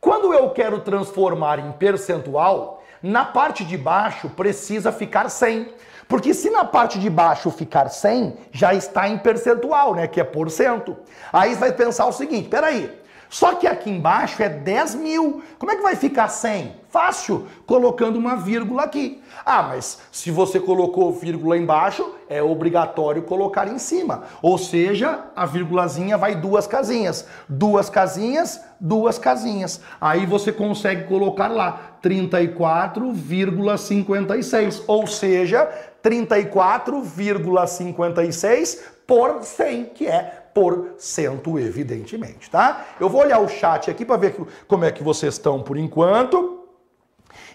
Quando eu quero transformar em percentual, na parte de baixo precisa ficar 100. Porque se na parte de baixo ficar 100, já está em percentual, né? Que é por cento. Aí você vai pensar o seguinte, peraí, só que aqui embaixo é 10 mil. Como é que vai ficar 100? Fácil, colocando uma vírgula aqui. Ah, mas se você colocou vírgula embaixo, é obrigatório colocar em cima. Ou seja, a vírgulazinha vai duas casinhas. Duas casinhas, duas casinhas. Aí você consegue colocar lá 34,56. Ou seja, 34,56 por 100, que é por cento, evidentemente, tá? Eu vou olhar o chat aqui para ver como é que vocês estão por enquanto.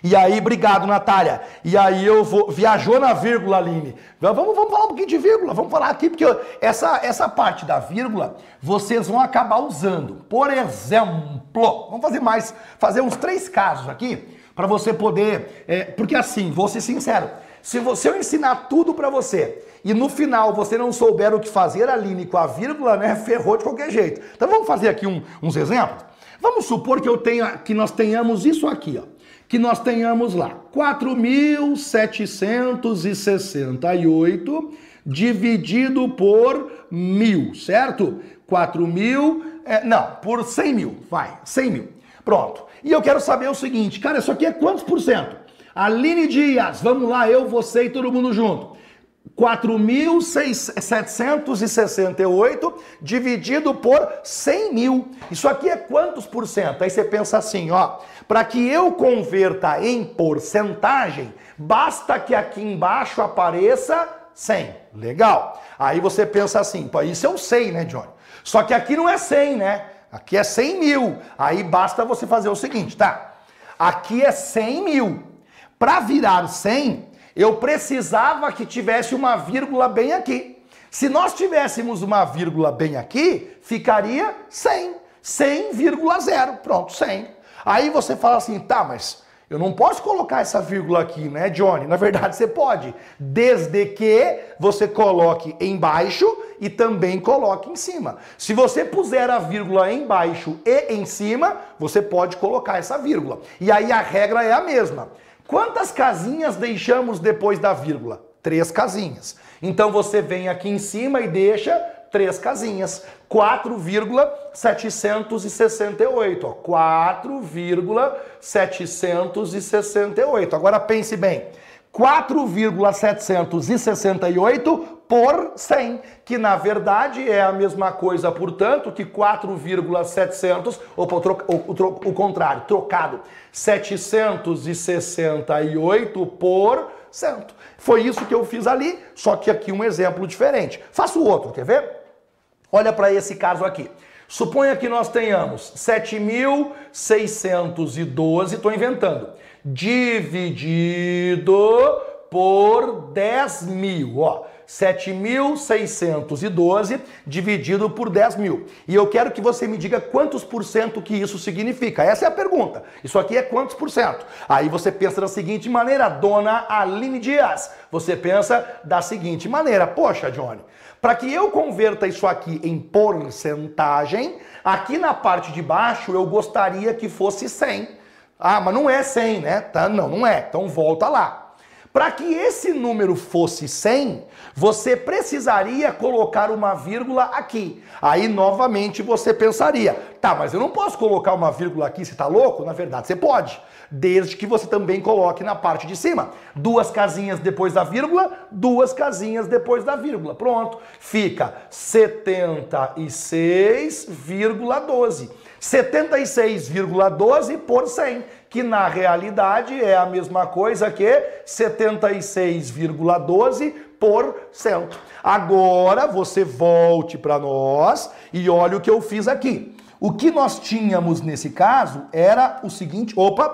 E aí, obrigado, Natália. E aí eu vou. Viajou na vírgula, Aline. Vamos, vamos falar um pouquinho de vírgula. Vamos falar aqui, porque essa, essa parte da vírgula vocês vão acabar usando. Por exemplo, vamos fazer mais, fazer uns três casos aqui, para você poder. É, porque assim, vou ser sincero. Se você eu ensinar tudo para você e no final você não souber o que fazer, Aline, com a vírgula, né, ferrou de qualquer jeito. Então vamos fazer aqui um, uns exemplos? Vamos supor que eu tenha, que nós tenhamos isso aqui, ó. Que nós tenhamos lá 4.768 dividido por mil, certo? 4 mil, é, não, por 100 mil, vai, 100 mil. Pronto. E eu quero saber o seguinte, cara, isso aqui é quantos por cento? Aline Dias, vamos lá, eu, você e todo mundo junto. 4.768 dividido por 100 mil. Isso aqui é quantos por cento? Aí você pensa assim, ó, para que eu converta em porcentagem, basta que aqui embaixo apareça 100. Legal. Aí você pensa assim, pô, isso eu sei, né, Johnny? Só que aqui não é 100, né? Aqui é 100 mil. Aí basta você fazer o seguinte, tá? Aqui é 100 mil. Para virar 100, eu precisava que tivesse uma vírgula bem aqui. Se nós tivéssemos uma vírgula bem aqui, ficaria 100. 100,0. Pronto, 100. Aí você fala assim, tá, mas eu não posso colocar essa vírgula aqui, né, Johnny? Na verdade, você pode, desde que você coloque embaixo e também coloque em cima. Se você puser a vírgula embaixo e em cima, você pode colocar essa vírgula. E aí a regra é a mesma. Quantas casinhas deixamos depois da vírgula? Três casinhas. Então você vem aqui em cima e deixa três casinhas. 4,768. 4,768. Agora pense bem. 4,768 por 100, que na verdade é a mesma coisa, portanto, que 4,700, ou o, o, contrário, trocado, 768 por cento. Foi isso que eu fiz ali, só que aqui um exemplo diferente. Faço outro, quer ver? Olha para esse caso aqui. Suponha que nós tenhamos 7.612, estou inventando, dividido por 10 mil. Ó, 7.612 dividido por 10 mil. E eu quero que você me diga quantos por cento que isso significa. Essa é a pergunta. Isso aqui é quantos por cento? Aí você pensa da seguinte maneira, dona Aline Dias. Você pensa da seguinte maneira, poxa, Johnny, para que eu converta isso aqui em porcentagem, aqui na parte de baixo eu gostaria que fosse 100. Ah, mas não é 100, né? Tá, não, não é. Então volta lá. Para que esse número fosse 100, você precisaria colocar uma vírgula aqui. Aí novamente você pensaria, tá, mas eu não posso colocar uma vírgula aqui, você está louco? Na verdade você pode, desde que você também coloque na parte de cima. Duas casinhas depois da vírgula, duas casinhas depois da vírgula. Pronto, fica 76,12. 76,12 por 100 que na realidade é a mesma coisa que 76,12 por cento. Agora você volte para nós e olha o que eu fiz aqui. O que nós tínhamos nesse caso era o seguinte, opa,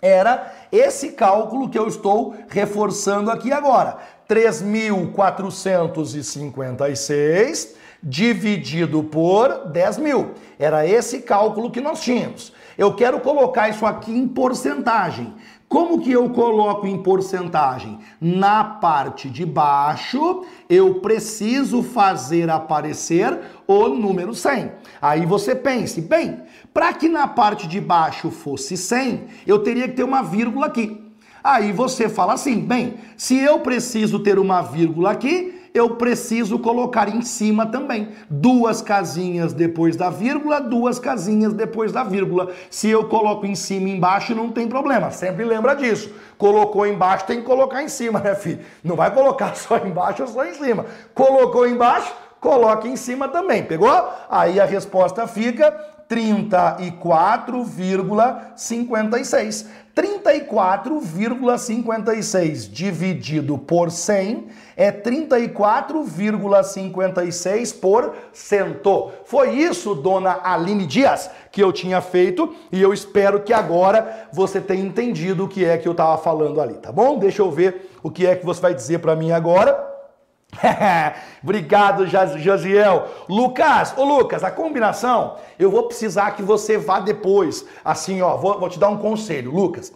era esse cálculo que eu estou reforçando aqui agora. 3.456 dividido por 10 mil. Era esse cálculo que nós tínhamos. Eu quero colocar isso aqui em porcentagem. Como que eu coloco em porcentagem? Na parte de baixo, eu preciso fazer aparecer o número 100. Aí você pense, bem, para que na parte de baixo fosse 100, eu teria que ter uma vírgula aqui. Aí você fala assim, bem, se eu preciso ter uma vírgula aqui, eu preciso colocar em cima também. Duas casinhas depois da vírgula, duas casinhas depois da vírgula. Se eu coloco em cima e embaixo, não tem problema. Sempre lembra disso. Colocou embaixo, tem que colocar em cima, né, filho? Não vai colocar só embaixo ou só em cima. Colocou embaixo, coloque em cima também. Pegou? Aí a resposta fica 34,56. 34,56 dividido por 100 é 34,56 por cento. Foi isso, dona Aline Dias, que eu tinha feito e eu espero que agora você tenha entendido o que é que eu estava falando ali, tá bom? Deixa eu ver o que é que você vai dizer para mim agora. Obrigado, Josiel. Lucas, ô Lucas, a combinação, eu vou precisar que você vá depois. Assim, ó, vou, vou te dar um conselho, Lucas.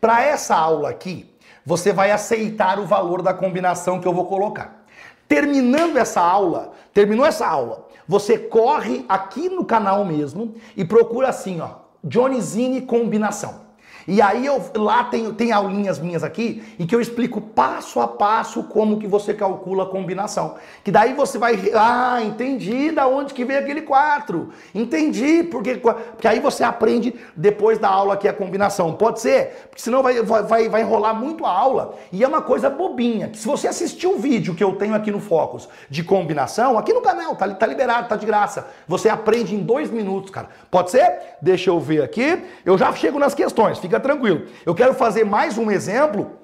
Para essa aula aqui, você vai aceitar o valor da combinação que eu vou colocar. Terminando essa aula, terminou essa aula, você corre aqui no canal mesmo e procura assim, ó, Johnny Zine combinação. E aí eu lá tem, tem aulinhas minhas aqui em que eu explico passo a passo como que você calcula a combinação. Que daí você vai, ah, entendi da onde que veio aquele 4. Entendi, porque, porque aí você aprende depois da aula que é a combinação. Pode ser? Porque senão vai, vai, vai enrolar muito a aula. E é uma coisa bobinha. Que se você assistir o vídeo que eu tenho aqui no Focus de combinação, aqui no canal, tá, tá liberado, tá de graça. Você aprende em dois minutos, cara. Pode ser? Deixa eu ver aqui. Eu já chego nas questões. Fica fica tranquilo. Eu quero fazer mais um exemplo.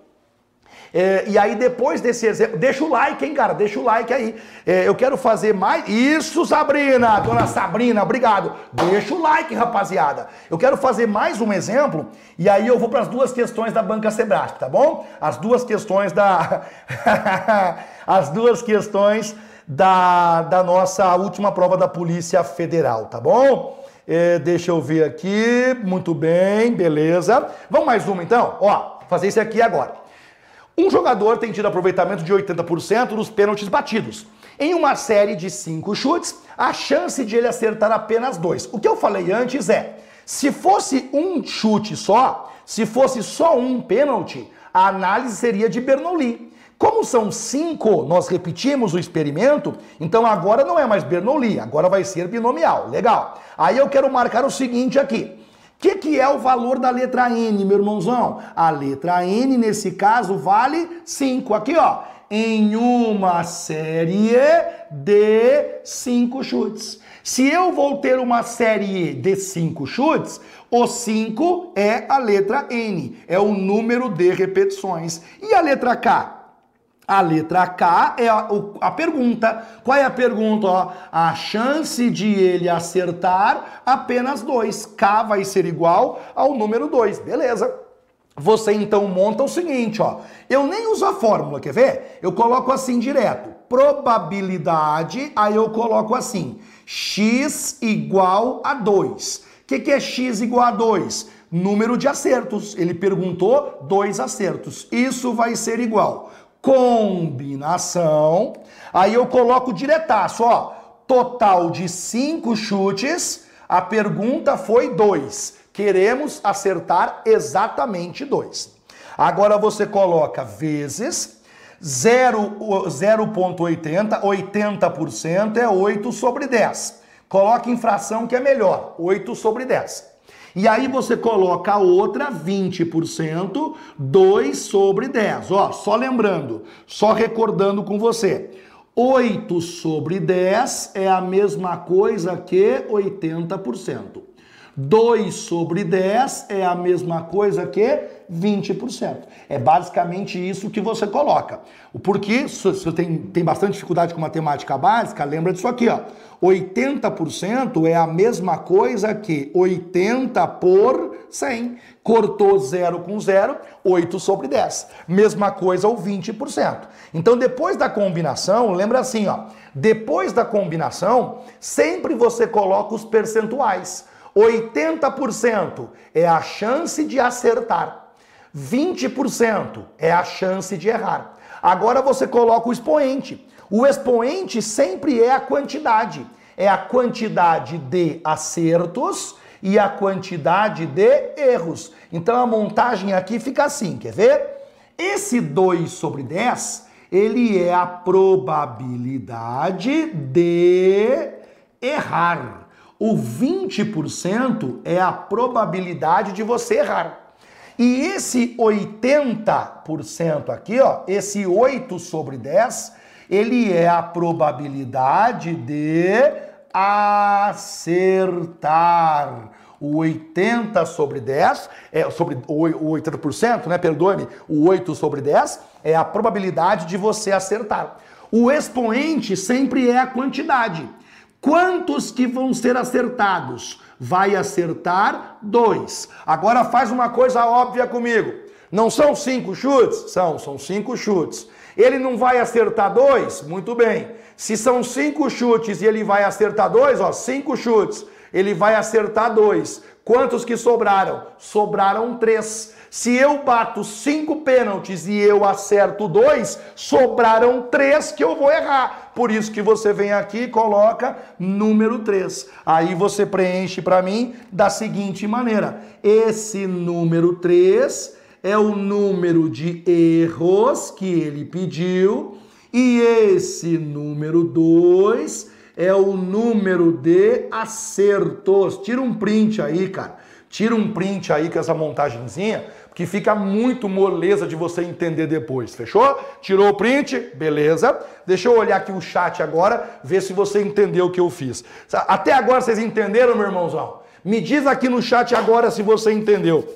É, e aí, depois desse exemplo, deixa o like, hein, cara? Deixa o like aí. É, eu quero fazer mais. Isso, Sabrina! Dona Sabrina, obrigado. Deixa o like, rapaziada. Eu quero fazer mais um exemplo. E aí, eu vou para as duas questões da Banca Sebrasp, tá bom? As duas questões da. as duas questões da, da nossa última prova da Polícia Federal, tá bom? É, deixa eu ver aqui. Muito bem, beleza. Vamos mais uma então? Ó, fazer isso aqui agora. Um jogador tem tido aproveitamento de 80% dos pênaltis batidos. Em uma série de cinco chutes, a chance de ele acertar apenas dois. O que eu falei antes é: se fosse um chute só, se fosse só um pênalti, a análise seria de Bernoulli. Como são cinco, nós repetimos o experimento, então agora não é mais Bernoulli, agora vai ser binomial. Legal. Aí eu quero marcar o seguinte aqui. O que, que é o valor da letra N, meu irmãozão? A letra N, nesse caso, vale 5. Aqui, ó. Em uma série de cinco chutes. Se eu vou ter uma série de cinco chutes, o 5 é a letra N, é o número de repetições. E a letra K? A letra K é a, a, pergunta. Qual é a pergunta? Ó, a chance de ele acertar apenas 2. K vai ser igual ao número 2. Beleza. Você então monta o seguinte, ó. Eu nem uso a fórmula, quer ver? Eu coloco assim direto. Probabilidade, aí eu coloco assim. X igual a 2. O que, que é x igual a 2? Número de acertos. Ele perguntou dois acertos. Isso vai ser igual combinação. Aí eu coloco diretaço, ó. Total de cinco chutes. A pergunta foi dois. Queremos acertar exatamente dois. Agora você coloca vezes 0,80, 80% é 8 sobre 10. Coloque em fração que é melhor, 8 sobre 10. E aí você coloca a outra 20%, 2 sobre 10. Ó, só lembrando, só recordando com você. 8 sobre 10 é a mesma coisa que 80%. 2 sobre 10 é a mesma coisa que 20%. É basicamente isso que você coloca. O porquê, se você tem, tem bastante dificuldade com matemática básica, lembra disso aqui, ó. 80% é a mesma coisa que 80 por 100. Cortou 0 com 0, 8 sobre 10. Mesma coisa o 20%. Então, depois da combinação, lembra assim, ó. Depois da combinação, sempre você coloca os percentuais. 80% é a chance de acertar. 20% é a chance de errar. Agora você coloca o expoente. O expoente sempre é a quantidade. É a quantidade de acertos e a quantidade de erros. Então a montagem aqui fica assim, quer ver? Esse 2 sobre 10, ele é a probabilidade de errar. O 20% é a probabilidade de você errar. E esse 80% aqui, ó, esse 8 sobre 10, ele é a probabilidade de acertar. O 80 sobre 10, é, sobre o 80%, né? Perdoe-me, o 8 sobre 10 é a probabilidade de você acertar. O expoente sempre é a quantidade. Quantos que vão ser acertados? Vai acertar dois. Agora faz uma coisa óbvia comigo. Não são cinco chutes? São, são cinco chutes. Ele não vai acertar dois? Muito bem. Se são cinco chutes e ele vai acertar dois, ó, cinco chutes, ele vai acertar dois. Quantos que sobraram? Sobraram três. Se eu bato cinco pênaltis e eu acerto dois, sobraram três que eu vou errar. Por isso que você vem aqui e coloca número 3. Aí você preenche para mim da seguinte maneira: esse número 3 é o número de erros que ele pediu e esse número 2 é o número de acertos. Tira um print aí, cara. Tira um print aí com essa montagenzinha, que fica muito moleza de você entender depois, fechou? Tirou o print? Beleza. Deixa eu olhar aqui o chat agora, ver se você entendeu o que eu fiz. Até agora vocês entenderam, meu irmãozão? Me diz aqui no chat agora se você entendeu.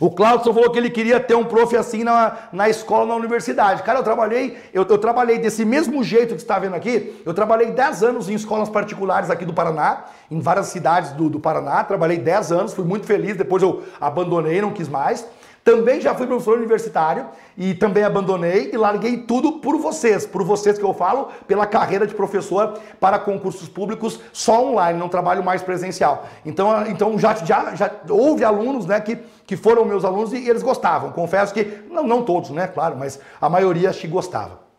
O Claudio falou que ele queria ter um prof assim na, na escola, na universidade. Cara, eu trabalhei, eu, eu trabalhei desse mesmo jeito que você está vendo aqui. Eu trabalhei 10 anos em escolas particulares aqui do Paraná, em várias cidades do, do Paraná. Trabalhei 10 anos, fui muito feliz. Depois eu abandonei, não quis mais. Também já fui professor universitário e também abandonei e larguei tudo por vocês, por vocês que eu falo, pela carreira de professor para concursos públicos só online, não trabalho mais presencial. Então, então já, já, já houve alunos né, que, que foram meus alunos e eles gostavam. Confesso que, não, não todos, né, claro, mas a maioria acho que gostava.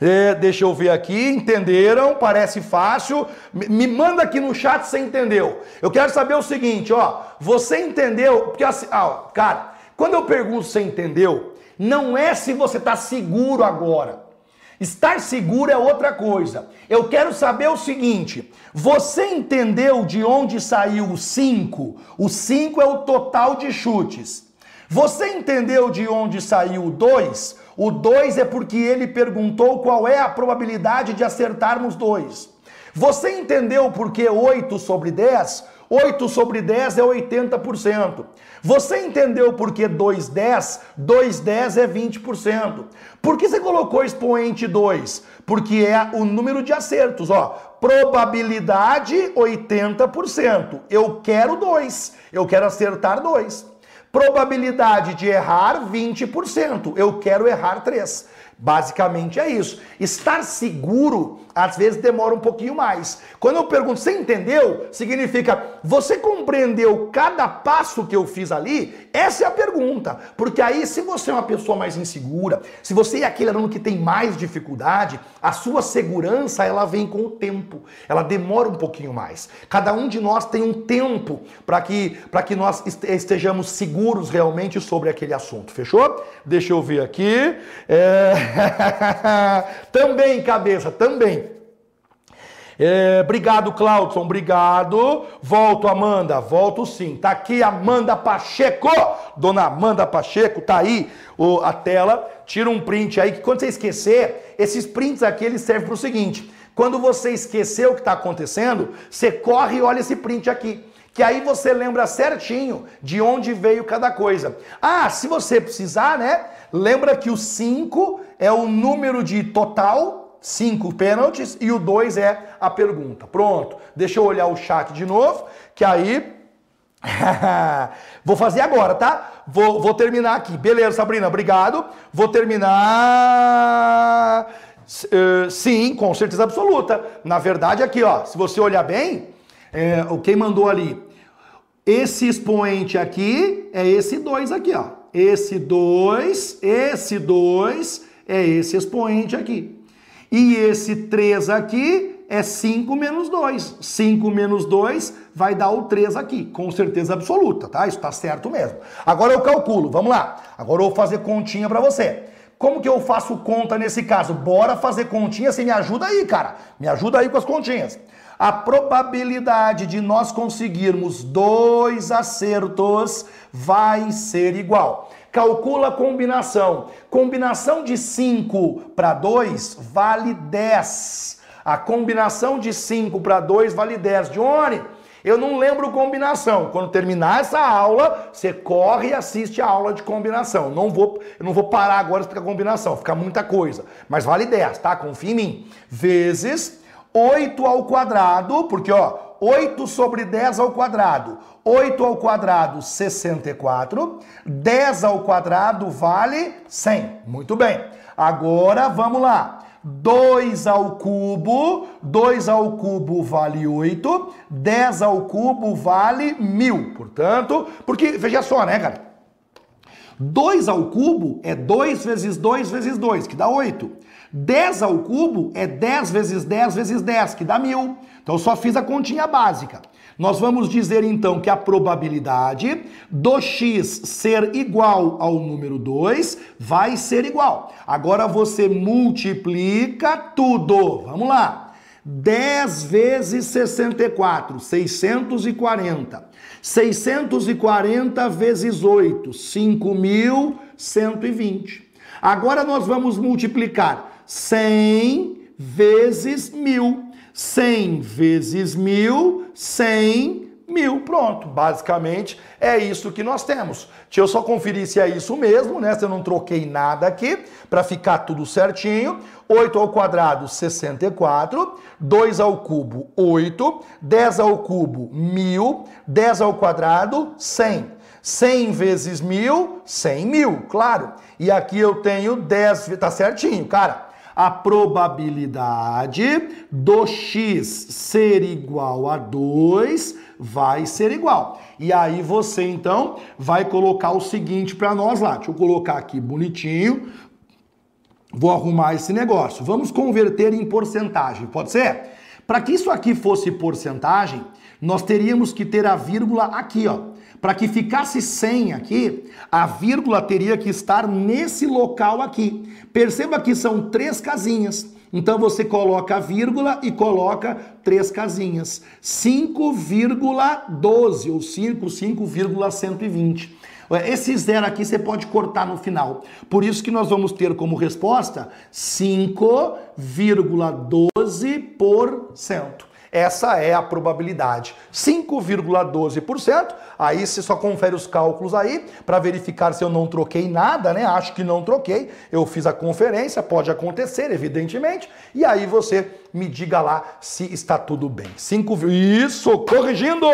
É, deixa eu ver aqui, entenderam? Parece fácil. Me manda aqui no chat se entendeu. Eu quero saber o seguinte, ó. Você entendeu? Porque assim, ó, cara, quando eu pergunto se entendeu, não é se você está seguro agora. Estar seguro é outra coisa. Eu quero saber o seguinte: você entendeu de onde saiu o 5? O 5 é o total de chutes. Você entendeu de onde saiu o 2? O 2 é porque ele perguntou qual é a probabilidade de acertarmos dois. Você entendeu por que 8 sobre 10? 8 sobre 10 é 80%. Você entendeu por que 210? 210 é 20%. Por que você colocou expoente 2? Porque é o número de acertos, ó. Probabilidade 80%. Eu quero 2. Eu quero acertar 2. Probabilidade de errar 20%. Eu quero errar 3. Basicamente é isso. Estar seguro, às vezes, demora um pouquinho mais. Quando eu pergunto, você entendeu? Significa, você compreendeu cada passo que eu fiz ali? Essa é a pergunta. Porque aí, se você é uma pessoa mais insegura, se você é aquele aluno que tem mais dificuldade, a sua segurança, ela vem com o tempo. Ela demora um pouquinho mais. Cada um de nós tem um tempo para que, que nós estejamos seguros realmente sobre aquele assunto. Fechou? Deixa eu ver aqui. É... também, cabeça, também. É, obrigado, Claudson, obrigado. Volto, Amanda, volto sim. Tá aqui Amanda Pacheco, dona Amanda Pacheco, tá aí o, a tela. Tira um print aí, que quando você esquecer, esses prints aqui eles servem para o seguinte: quando você esquecer o que está acontecendo, você corre e olha esse print aqui que aí você lembra certinho de onde veio cada coisa. Ah, se você precisar, né? Lembra que o 5 é o número de total, 5 pênaltis, e o 2 é a pergunta. Pronto. Deixa eu olhar o chat de novo, que aí vou fazer agora, tá? Vou, vou terminar aqui. Beleza, Sabrina, obrigado. Vou terminar. Uh, sim, com certeza absoluta. Na verdade, aqui, ó, se você olhar bem, é, quem mandou ali? Esse expoente aqui é esse 2 aqui, ó. Esse 2, esse 2 é esse expoente aqui. E esse 3 aqui é 5 menos 2. 5 menos 2 vai dar o 3 aqui, com certeza absoluta, tá? Isso tá certo mesmo. Agora eu calculo, vamos lá. Agora eu vou fazer continha para você. Como que eu faço conta nesse caso? Bora fazer continha, você me ajuda aí, cara. Me ajuda aí com as continhas a probabilidade de nós conseguirmos dois acertos vai ser igual. Calcula a combinação. Combinação de 5 para 2 vale 10. A combinação de 5 para 2 vale 10. Johnny, eu não lembro combinação. Quando terminar essa aula, você corre e assiste a aula de combinação. Não vou, eu não vou parar agora explicar combinação, fica muita coisa. Mas vale 10, tá? Confia em mim. Vezes 8 ao quadrado, porque ó, 8 sobre 10 ao quadrado. 8 ao quadrado, 64. 10 ao quadrado vale 100. Muito bem. Agora vamos lá. 2 ao cubo, 2 ao cubo vale 8, 10 ao cubo vale 1000. Portanto, porque, veja só, né, cara? 2 ao cubo é 2 vezes 2 vezes 2, que dá 8. 10 ao cubo é 10 vezes 10 vezes 10, que dá 1000. Então só fiz a continha básica. Nós vamos dizer então que a probabilidade do x ser igual ao número 2 vai ser igual. Agora você multiplica tudo. Vamos lá. 10 vezes 64, 640. 640 vezes 8, 5.120. Agora nós vamos multiplicar 100 vezes 1.000. 100 vezes 1.000, 100 mil. Pronto, basicamente é isso que nós temos. Deixa eu só conferir se é isso mesmo, né? Se eu não troquei nada aqui, para ficar tudo certinho. 8 ao quadrado, 64. 2 ao cubo, 8. 10 ao cubo, 1000. 10 ao quadrado, 100. 100 vezes 1000, 100 mil, claro. E aqui eu tenho 10, tá certinho, cara a probabilidade do x ser igual a 2 vai ser igual. E aí você então vai colocar o seguinte para nós lá. Deixa eu colocar aqui bonitinho. Vou arrumar esse negócio. Vamos converter em porcentagem, pode ser? Para que isso aqui fosse porcentagem, nós teríamos que ter a vírgula aqui, ó. Para que ficasse 100 aqui, a vírgula teria que estar nesse local aqui. Perceba que são três casinhas. Então você coloca a vírgula e coloca três casinhas. 5,12 ou 5, 5,120. Esse zero aqui você pode cortar no final. Por isso que nós vamos ter como resposta 5,12%. Essa é a probabilidade. 5,12%. Aí você só confere os cálculos aí para verificar se eu não troquei nada, né? Acho que não troquei. Eu fiz a conferência, pode acontecer, evidentemente. E aí você me diga lá se está tudo bem. 5, isso, corrigindo!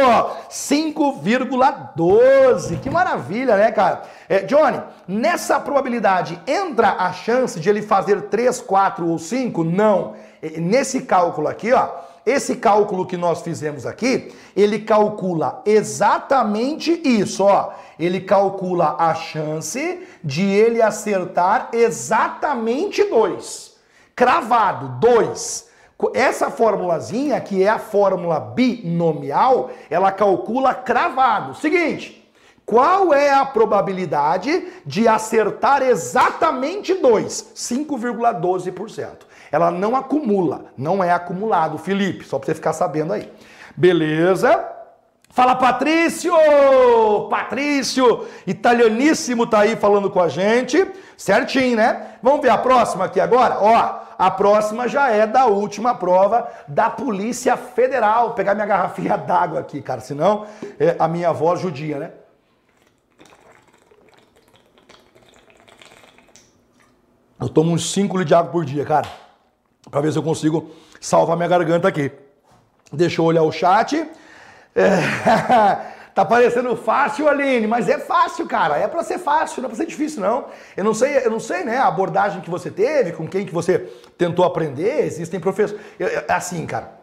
5,12. Que maravilha, né, cara? É, Johnny, nessa probabilidade entra a chance de ele fazer 3, 4 ou 5? Não. Nesse cálculo aqui, ó, esse cálculo que nós fizemos aqui, ele calcula exatamente isso, ó. Ele calcula a chance de ele acertar exatamente dois. Cravado, dois. Essa formulazinha, que é a fórmula binomial, ela calcula cravado. Seguinte, qual é a probabilidade de acertar exatamente dois? 5,12% ela não acumula, não é acumulado, Felipe, só para você ficar sabendo aí. Beleza? Fala Patrício! Patrício, italianíssimo tá aí falando com a gente. Certinho, né? Vamos ver a próxima aqui agora? Ó, a próxima já é da última prova da Polícia Federal. Vou pegar minha garrafinha d'água aqui, cara, senão é a minha voz judia, né? Eu tomo uns 5 litros de água por dia, cara para ver se eu consigo salvar minha garganta aqui. Deixa eu olhar o chat. É... tá parecendo fácil, Aline, mas é fácil, cara. É para ser fácil, não é para ser difícil, não. Eu não sei, eu não sei, né, a abordagem que você teve, com quem que você tentou aprender. Existem professores. É assim, cara.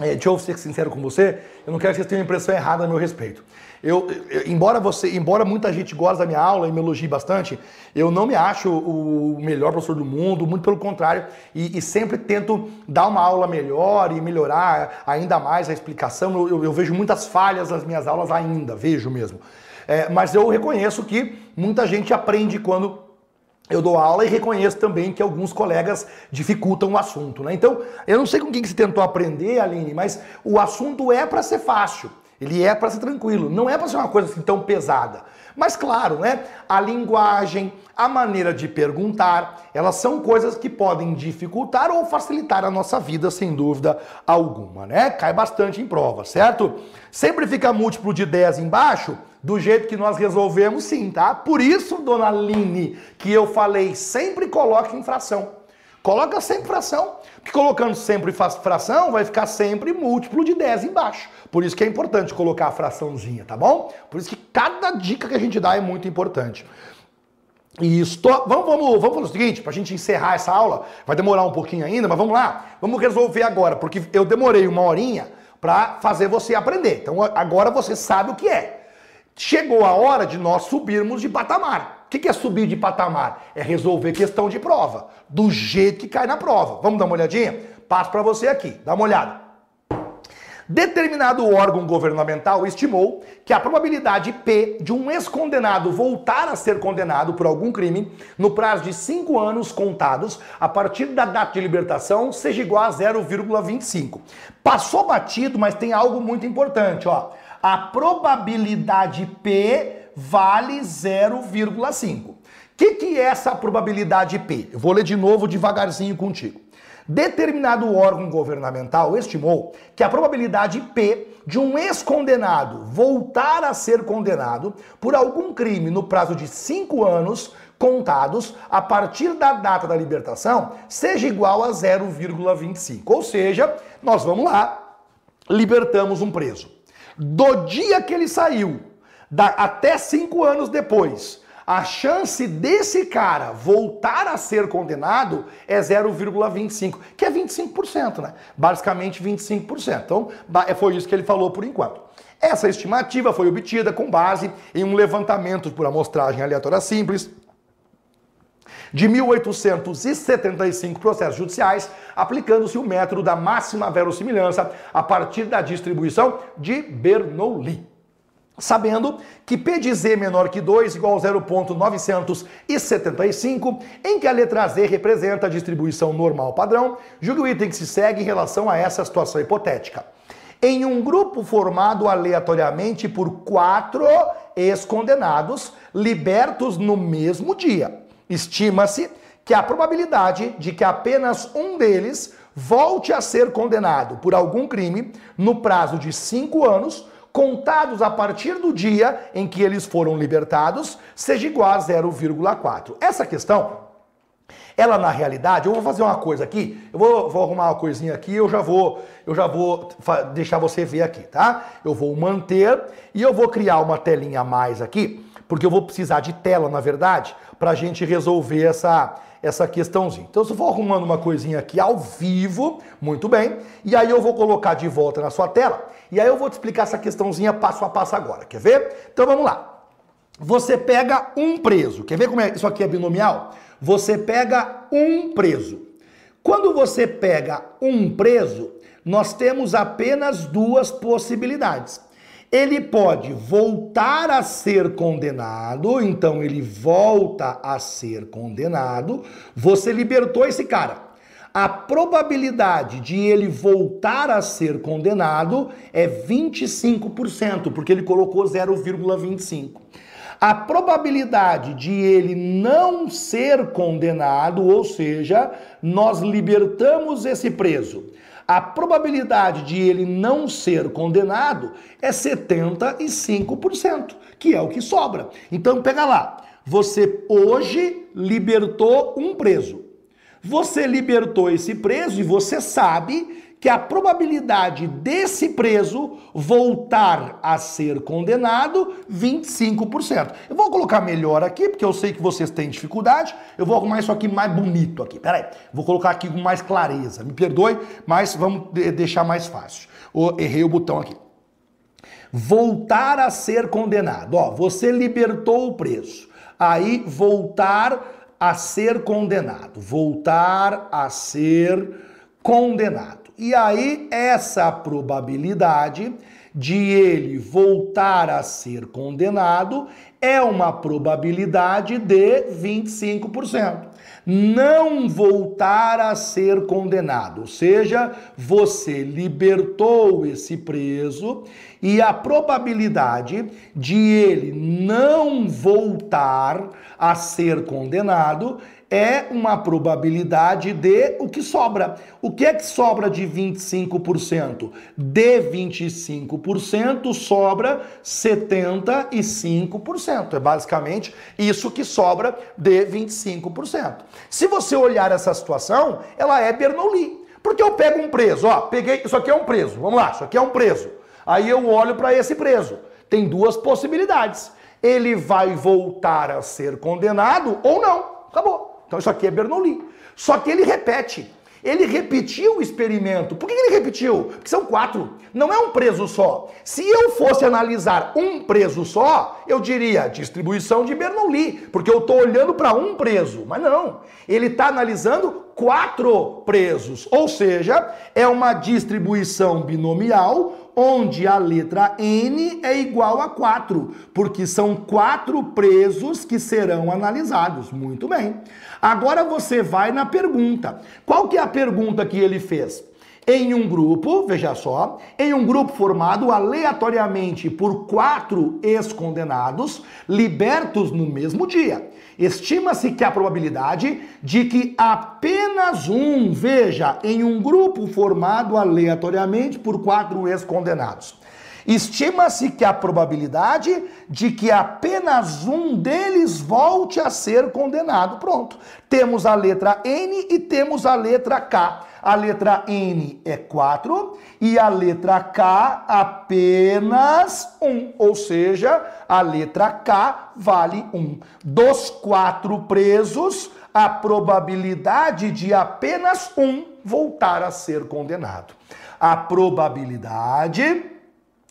É, deixa eu ser sincero com você, eu não quero que vocês tenham uma impressão errada a meu respeito. Eu, eu, embora você, embora muita gente goste da minha aula e me elogie bastante, eu não me acho o melhor professor do mundo, muito pelo contrário, e, e sempre tento dar uma aula melhor e melhorar ainda mais a explicação. Eu, eu vejo muitas falhas nas minhas aulas ainda, vejo mesmo. É, mas eu reconheço que muita gente aprende quando eu dou aula e reconheço também que alguns colegas dificultam o assunto, né? Então, eu não sei com quem que você tentou aprender, Aline, mas o assunto é para ser fácil. Ele é para ser tranquilo, não é para ser uma coisa assim tão pesada. Mas claro, né? A linguagem, a maneira de perguntar, elas são coisas que podem dificultar ou facilitar a nossa vida, sem dúvida alguma, né? Cai bastante em prova, certo? Sempre fica múltiplo de 10 embaixo, do jeito que nós resolvemos sim, tá? Por isso, dona Aline, que eu falei, sempre coloque em fração. Coloca sempre fração, porque colocando sempre fração vai ficar sempre múltiplo de 10 embaixo. Por isso que é importante colocar a fraçãozinha, tá bom? Por isso que cada dica que a gente dá é muito importante. Isso. Vamos, vamos, vamos fazer o seguinte, para a gente encerrar essa aula, vai demorar um pouquinho ainda, mas vamos lá. Vamos resolver agora, porque eu demorei uma horinha para fazer você aprender. Então agora você sabe o que é. Chegou a hora de nós subirmos de patamar. O que é subir de patamar? É resolver questão de prova, do jeito que cai na prova. Vamos dar uma olhadinha? Passo para você aqui, dá uma olhada. Determinado órgão governamental estimou que a probabilidade P de um ex-condenado voltar a ser condenado por algum crime no prazo de cinco anos contados a partir da data de libertação seja igual a 0,25. Passou batido, mas tem algo muito importante, ó. A probabilidade P vale 0,5. O que, que é essa probabilidade P? Eu vou ler de novo devagarzinho contigo. Determinado órgão governamental estimou que a probabilidade P de um ex-condenado voltar a ser condenado por algum crime no prazo de cinco anos contados a partir da data da libertação seja igual a 0,25. Ou seja, nós vamos lá, libertamos um preso. Do dia que ele saiu, da, até cinco anos depois, a chance desse cara voltar a ser condenado é 0,25, que é 25%, né? Basicamente 25%. Então, é, foi isso que ele falou por enquanto. Essa estimativa foi obtida com base em um levantamento por amostragem aleatória simples de 1875 processos judiciais, aplicando-se o método da máxima verossimilhança a partir da distribuição de Bernoulli sabendo que P de Z menor que 2 igual a 0.975, em que a letra Z representa a distribuição normal padrão, julgue o item que se segue em relação a essa situação hipotética. Em um grupo formado aleatoriamente por quatro ex-condenados libertos no mesmo dia, estima-se que a probabilidade de que apenas um deles volte a ser condenado por algum crime no prazo de cinco anos contados a partir do dia em que eles foram libertados, seja igual a 0,4. Essa questão, ela na realidade, eu vou fazer uma coisa aqui, eu vou, vou arrumar uma coisinha aqui, eu já vou, eu já vou deixar você ver aqui, tá? Eu vou manter e eu vou criar uma telinha a mais aqui, porque eu vou precisar de tela, na verdade, para a gente resolver essa essa questãozinha. Então, eu vou arrumando uma coisinha aqui ao vivo, muito bem, e aí eu vou colocar de volta na sua tela, e aí eu vou te explicar essa questãozinha passo a passo agora. Quer ver? Então vamos lá. Você pega um preso. Quer ver como é isso aqui é binomial? Você pega um preso. Quando você pega um preso, nós temos apenas duas possibilidades ele pode voltar a ser condenado, então ele volta a ser condenado. Você libertou esse cara. A probabilidade de ele voltar a ser condenado é 25%, porque ele colocou 0,25. A probabilidade de ele não ser condenado, ou seja, nós libertamos esse preso a probabilidade de ele não ser condenado é 75%, que é o que sobra. Então pega lá, você hoje libertou um preso. Você libertou esse preso e você sabe que a probabilidade desse preso voltar a ser condenado, 25%. Eu vou colocar melhor aqui, porque eu sei que vocês têm dificuldade. Eu vou arrumar isso aqui mais bonito aqui. Pera aí. Vou colocar aqui com mais clareza. Me perdoe, mas vamos deixar mais fácil. Errei o botão aqui. Voltar a ser condenado. Ó, você libertou o preso. Aí voltar a ser condenado. Voltar a ser condenado. E aí, essa probabilidade de ele voltar a ser condenado é uma probabilidade de 25%. Não voltar a ser condenado, ou seja, você libertou esse preso e a probabilidade de ele não voltar a ser condenado é uma probabilidade de o que sobra. O que é que sobra de 25%? De 25% sobra 75%. É basicamente isso que sobra de 25%. Se você olhar essa situação, ela é Bernoulli. Porque eu pego um preso, ó, peguei, isso aqui é um preso. Vamos lá, isso aqui é um preso. Aí eu olho para esse preso. Tem duas possibilidades. Ele vai voltar a ser condenado ou não. Acabou. Então isso aqui é Bernoulli. Só que ele repete. Ele repetiu o experimento. Por que ele repetiu? Porque são quatro. Não é um preso só. Se eu fosse analisar um preso só, eu diria distribuição de Bernoulli, porque eu estou olhando para um preso. Mas não. Ele está analisando quatro presos. Ou seja, é uma distribuição binomial onde a letra N é igual a 4, porque são quatro presos que serão analisados. Muito bem. Agora você vai na pergunta. Qual que é a pergunta que ele fez? Em um grupo, veja só, em um grupo formado aleatoriamente por quatro ex-condenados libertos no mesmo dia. Estima-se que a probabilidade de que apenas um, veja, em um grupo formado aleatoriamente por quatro ex-condenados. Estima-se que a probabilidade de que apenas um deles volte a ser condenado. Pronto. Temos a letra N e temos a letra K. A letra N é 4 e a letra K apenas 1. Ou seja, a letra K vale 1. Dos quatro presos, a probabilidade de apenas um voltar a ser condenado. A probabilidade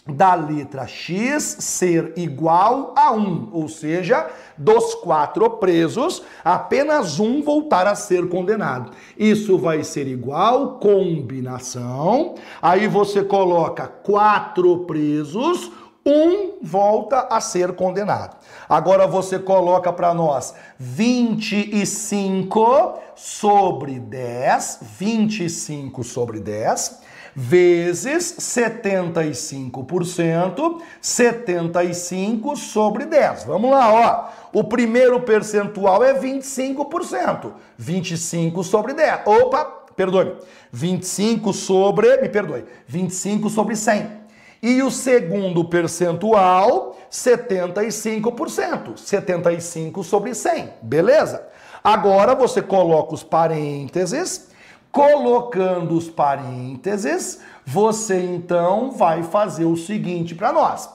da letra X ser igual a 1, ou seja, dos quatro presos, apenas um voltar a ser condenado. Isso vai ser igual combinação. Aí você coloca quatro presos, um volta a ser condenado. Agora você coloca para nós 25 sobre 10, 25 sobre 10 vezes 75%, 75 sobre 10. Vamos lá, ó. O primeiro percentual é 25%. 25 sobre 10. Opa, perdoe. 25 sobre, me perdoe, 25 sobre 100. E o segundo percentual, 75%. 75 sobre 100. Beleza? Agora você coloca os parênteses Colocando os parênteses, você então vai fazer o seguinte para nós.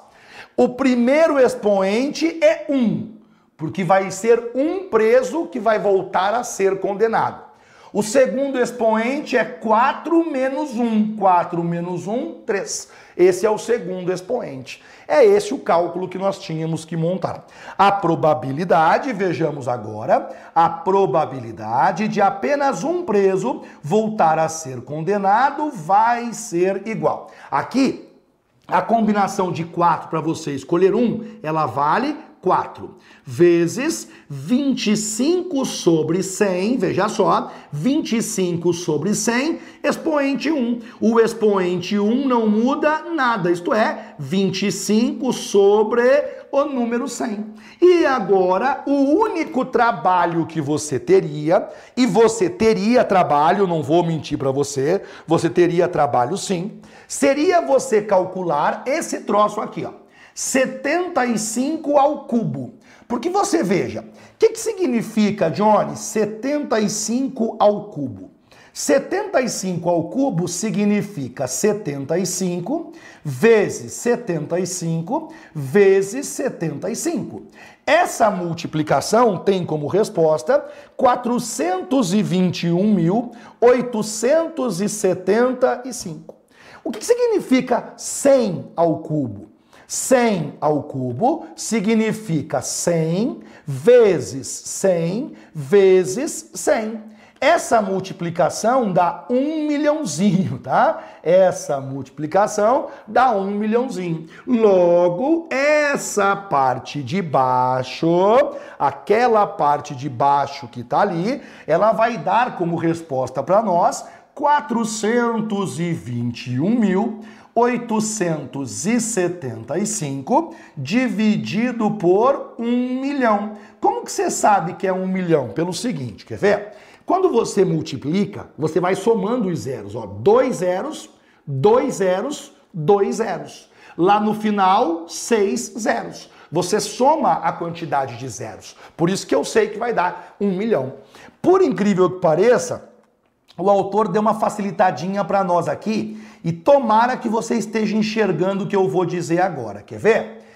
O primeiro expoente é 1, porque vai ser um preso que vai voltar a ser condenado. O segundo expoente é 4 menos 1. 4 menos 1, 3. Esse é o segundo expoente. É esse o cálculo que nós tínhamos que montar. A probabilidade, vejamos agora, a probabilidade de apenas um preso voltar a ser condenado vai ser igual. Aqui, a combinação de 4 para você escolher um, ela vale 4 vezes 25 sobre 100, veja só, 25 sobre 100, expoente 1. O expoente 1 não muda nada, isto é, 25 sobre o número 100. E agora, o único trabalho que você teria, e você teria trabalho, não vou mentir para você, você teria trabalho sim, seria você calcular esse troço aqui, ó. 75 ao cubo. Porque você veja, o que, que significa, Johnny, 75 ao cubo? 75 ao cubo significa 75 vezes 75 vezes 75. Essa multiplicação tem como resposta 421.875. O que significa 100 ao cubo? 100 ao cubo significa 100 vezes 100 vezes 100. Essa multiplicação dá um milhãozinho, tá? Essa multiplicação dá um milhãozinho. Logo, essa parte de baixo, aquela parte de baixo que tá ali, ela vai dar como resposta para nós 421 mil 875 dividido por 1 milhão. Como que você sabe que é 1 milhão? Pelo seguinte, quer ver? Quando você multiplica, você vai somando os zeros. Ó, dois zeros, dois zeros, dois zeros. Lá no final, seis zeros. Você soma a quantidade de zeros. Por isso que eu sei que vai dar 1 milhão. Por incrível que pareça, o autor deu uma facilitadinha para nós aqui e tomara que você esteja enxergando o que eu vou dizer agora. Quer ver?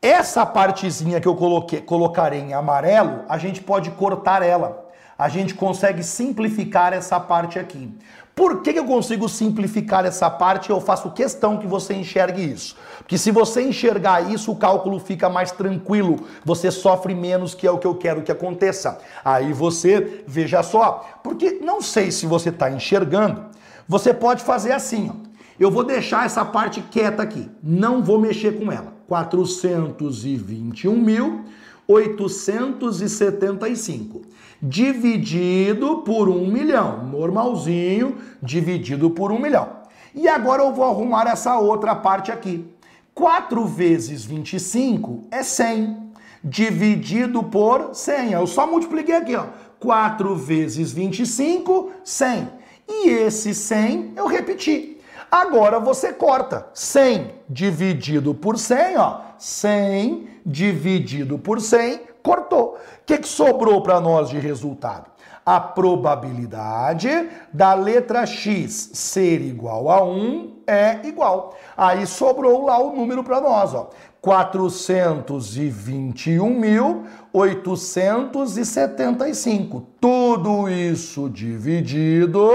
Essa partezinha que eu coloquei, colocarei em amarelo, a gente pode cortar ela. a gente consegue simplificar essa parte aqui. Por que, que eu consigo simplificar essa parte? Eu faço questão que você enxergue isso. Porque se você enxergar isso, o cálculo fica mais tranquilo. Você sofre menos, que é o que eu quero que aconteça. Aí você, veja só, porque não sei se você está enxergando, você pode fazer assim, ó. Eu vou deixar essa parte quieta aqui, não vou mexer com ela. 421.875 dividido por um milhão. Normalzinho, dividido por um milhão. E agora eu vou arrumar essa outra parte aqui. 4 vezes 25 é 100, dividido por 100. Eu só multipliquei aqui, ó. 4 vezes 25, 100. E esse 100 eu repeti. Agora você corta 100 dividido por 100, ó. 100 dividido por 100 cortou. O que, que sobrou para nós de resultado? A probabilidade da letra X ser igual a 1 é igual. Aí sobrou lá o número para nós, ó. 421.875. Tudo isso dividido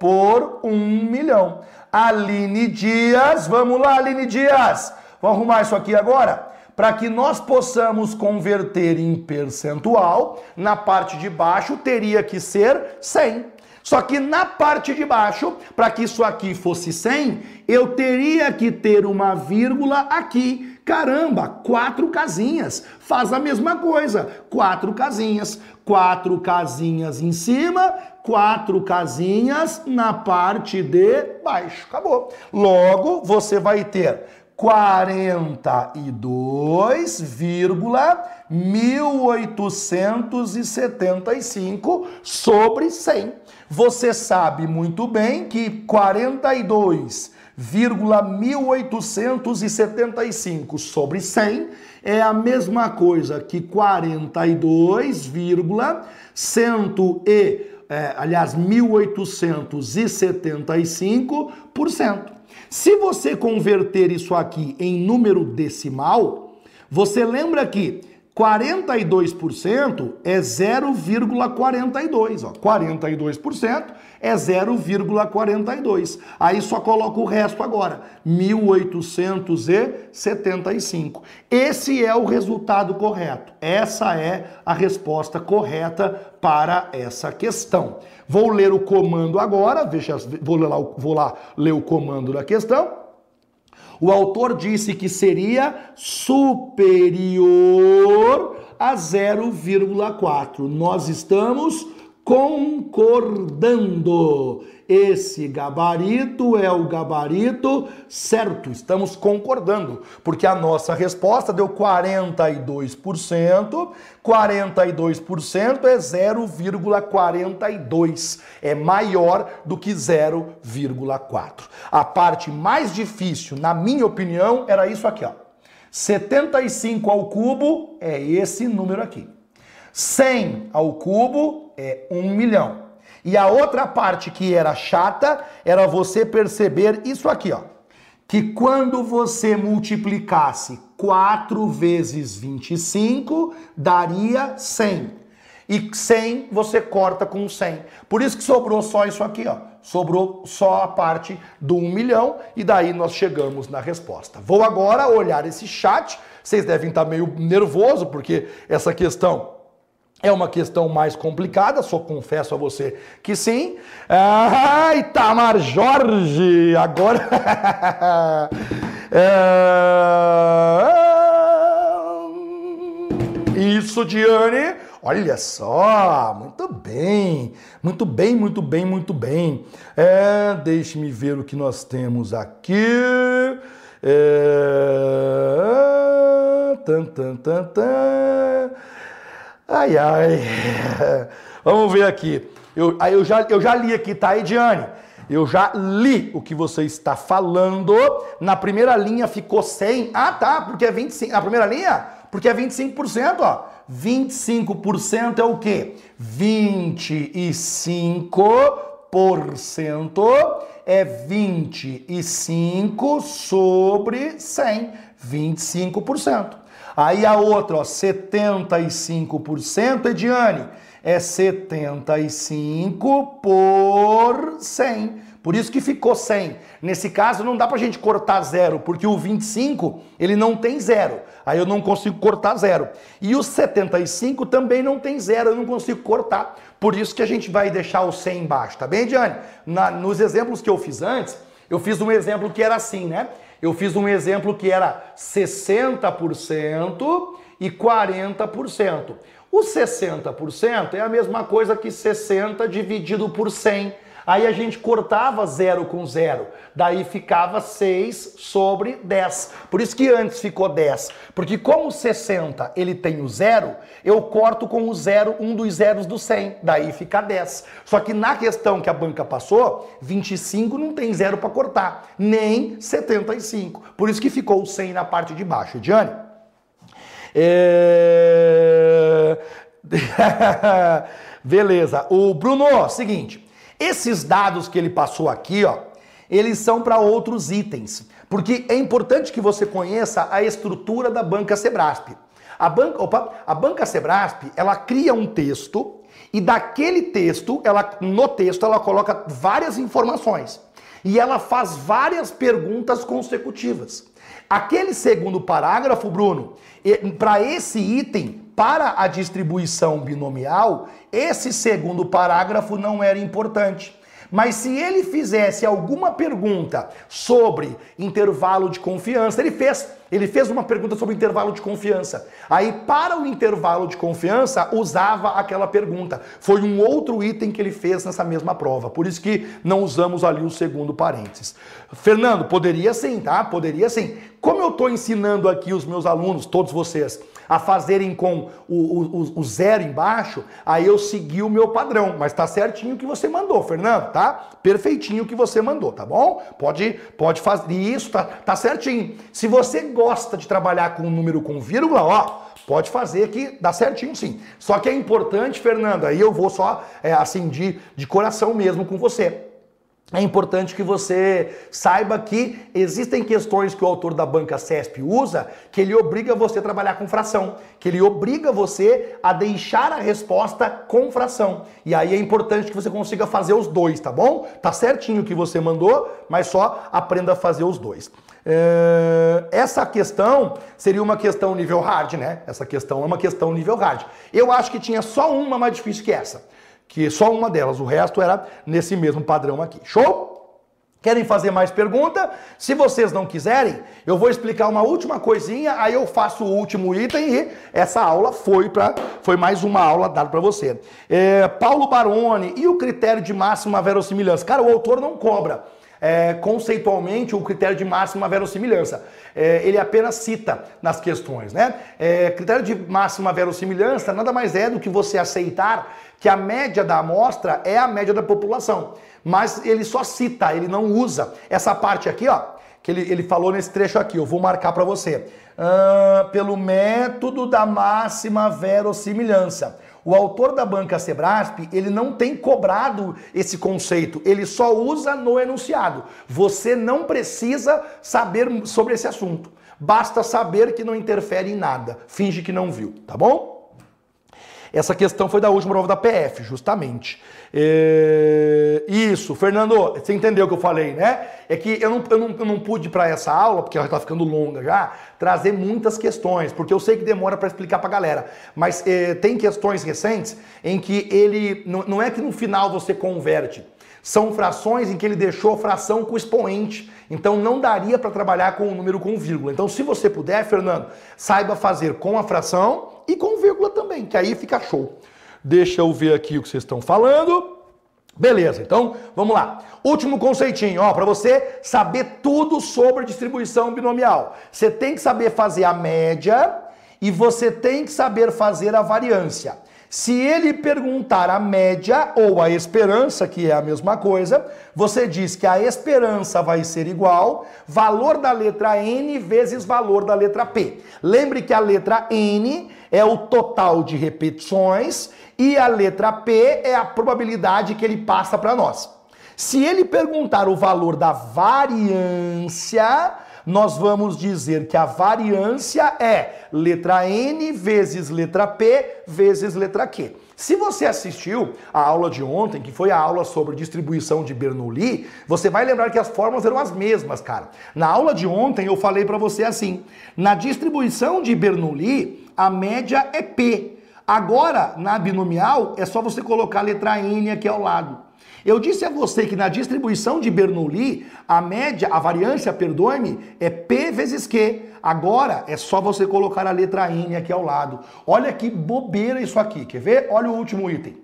por 1 milhão. Aline Dias, vamos lá, Aline Dias. Vamos arrumar isso aqui agora? Para que nós possamos converter em percentual, na parte de baixo teria que ser 100. Só que na parte de baixo, para que isso aqui fosse 100, eu teria que ter uma vírgula aqui. Caramba, quatro casinhas. Faz a mesma coisa. Quatro casinhas. Quatro casinhas em cima, quatro casinhas na parte de baixo. Acabou. Logo, você vai ter 42,1875 sobre 100. Você sabe muito bem que 42,1875 sobre 100 é a mesma coisa que 42, cento e, é, aliás, 1875%. Se você converter isso aqui em número decimal, você lembra que 42% é 0,42, ó. 42% é 0,42. Aí só coloca o resto agora, 1875. Esse é o resultado correto. Essa é a resposta correta para essa questão. Vou ler o comando agora, veja, vou lá, vou lá ler o comando da questão. O autor disse que seria superior a 0,4. Nós estamos concordando. Esse gabarito é o gabarito certo. Estamos concordando, porque a nossa resposta deu 42%. 42% é 0,42. É maior do que 0,4. A parte mais difícil, na minha opinião, era isso aqui, ó. 75 ao cubo é esse número aqui. 100 ao cubo é 1 milhão. E a outra parte que era chata era você perceber isso aqui, ó. Que quando você multiplicasse 4 vezes 25, daria 100. E 100 você corta com 100. Por isso que sobrou só isso aqui, ó. Sobrou só a parte do 1 milhão e daí nós chegamos na resposta. Vou agora olhar esse chat. Vocês devem estar meio nervoso porque essa questão é uma questão mais complicada, só confesso a você que sim. Ah, Itamar Jorge, agora. é... Isso, Diane. Olha só, muito bem, muito bem, muito bem, muito bem. É, Deixe-me ver o que nós temos aqui. É... Tan, tan, tan, tan. Ai, ai. Vamos ver aqui. Eu, eu, já, eu já li aqui, tá, Ediane? Eu já li o que você está falando. Na primeira linha ficou 100. Ah, tá, porque é 25. Na primeira linha? Porque é 25%, ó. 25% é o quê? 25% é 25 sobre 100. 25%. Aí a outra, ó, 75%, Ediane, é 75 por 100. Por isso que ficou 100. Nesse caso, não dá pra gente cortar zero, porque o 25, ele não tem zero. Aí eu não consigo cortar zero. E o 75 também não tem zero, eu não consigo cortar. Por isso que a gente vai deixar o 100 embaixo, tá bem, Diane? Na, nos exemplos que eu fiz antes, eu fiz um exemplo que era assim, né? Eu fiz um exemplo que era 60% e 40%. O 60% é a mesma coisa que 60 dividido por 100. Aí a gente cortava zero com zero, daí ficava 6 sobre 10. Por isso que antes ficou 10, porque como 60 ele tem o zero, eu corto com o zero um dos zeros do 100, daí fica 10. Só que na questão que a banca passou, 25 não tem zero para cortar, nem 75. Por isso que ficou o 100 na parte de baixo. Diane? É... Beleza. O Bruno, seguinte, esses dados que ele passou aqui, ó, eles são para outros itens, porque é importante que você conheça a estrutura da banca Sebrasp. A banca, opa, a banca Sebrasp, ela cria um texto e daquele texto, ela no texto ela coloca várias informações e ela faz várias perguntas consecutivas. Aquele segundo parágrafo, Bruno, para esse item, para a distribuição binomial, esse segundo parágrafo não era importante. Mas se ele fizesse alguma pergunta sobre intervalo de confiança, ele fez. Ele fez uma pergunta sobre intervalo de confiança. Aí, para o intervalo de confiança, usava aquela pergunta. Foi um outro item que ele fez nessa mesma prova. Por isso que não usamos ali o segundo parênteses. Fernando, poderia sim, tá? Poderia sim. Como eu estou ensinando aqui os meus alunos, todos vocês, a fazerem com o, o, o, zero embaixo, aí eu segui o meu padrão. Mas tá certinho o que você mandou, Fernando, tá? Perfeitinho o que você mandou, tá bom? Pode, pode fazer isso, tá, tá certinho. Se você gosta de trabalhar com um número com vírgula, ó, Pode fazer que dá certinho sim. Só que é importante, Fernando, aí eu vou só é, assim de, de coração mesmo com você é importante que você saiba que existem questões que o autor da banca CESP usa que ele obriga você a trabalhar com fração, que ele obriga você a deixar a resposta com fração. E aí é importante que você consiga fazer os dois, tá bom? Tá certinho o que você mandou, mas só aprenda a fazer os dois. É... Essa questão seria uma questão nível hard, né? Essa questão é uma questão nível hard. Eu acho que tinha só uma mais difícil que essa que só uma delas, o resto era nesse mesmo padrão aqui. Show? Querem fazer mais pergunta? Se vocês não quiserem, eu vou explicar uma última coisinha, aí eu faço o último item e essa aula foi para foi mais uma aula dada para você. É, Paulo Baroni e o critério de máxima verossimilhança. Cara, o autor não cobra é, conceitualmente o critério de máxima verossimilhança. É, ele apenas cita nas questões, né? É, critério de máxima verossimilhança nada mais é do que você aceitar que a média da amostra é a média da população. Mas ele só cita, ele não usa. Essa parte aqui, ó, que ele, ele falou nesse trecho aqui, eu vou marcar para você. Pelo método da máxima verossimilhança. O autor da banca Sebrasp, ele não tem cobrado esse conceito, ele só usa no enunciado. Você não precisa saber sobre esse assunto. Basta saber que não interfere em nada. Finge que não viu, tá bom? Essa questão foi da última prova da PF, justamente. É... Isso, Fernando, você entendeu o que eu falei, né? É que eu não, eu não, eu não pude para essa aula, porque ela está ficando longa já, trazer muitas questões, porque eu sei que demora para explicar para a galera. Mas é, tem questões recentes em que ele. Não, não é que no final você converte. São frações em que ele deixou a fração com expoente. Então não daria para trabalhar com o número com vírgula. Então, se você puder, Fernando, saiba fazer com a fração e com vírgula também, que aí fica show. Deixa eu ver aqui o que vocês estão falando. Beleza, então vamos lá. Último conceitinho, ó, para você saber tudo sobre distribuição binomial. Você tem que saber fazer a média e você tem que saber fazer a variância. Se ele perguntar a média ou a esperança, que é a mesma coisa, você diz que a esperança vai ser igual valor da letra N vezes valor da letra P. Lembre que a letra N é o total de repetições e a letra P é a probabilidade que ele passa para nós. Se ele perguntar o valor da variância, nós vamos dizer que a variância é letra N vezes letra P vezes letra Q. Se você assistiu a aula de ontem, que foi a aula sobre distribuição de Bernoulli, você vai lembrar que as fórmulas eram as mesmas, cara. Na aula de ontem eu falei para você assim: na distribuição de Bernoulli, a média é P. Agora, na binomial, é só você colocar a letra N aqui ao lado. Eu disse a você que na distribuição de Bernoulli, a média, a variância, perdoe-me, é P vezes Q. Agora é só você colocar a letra N aqui ao lado. Olha que bobeira isso aqui. Quer ver? Olha o último item.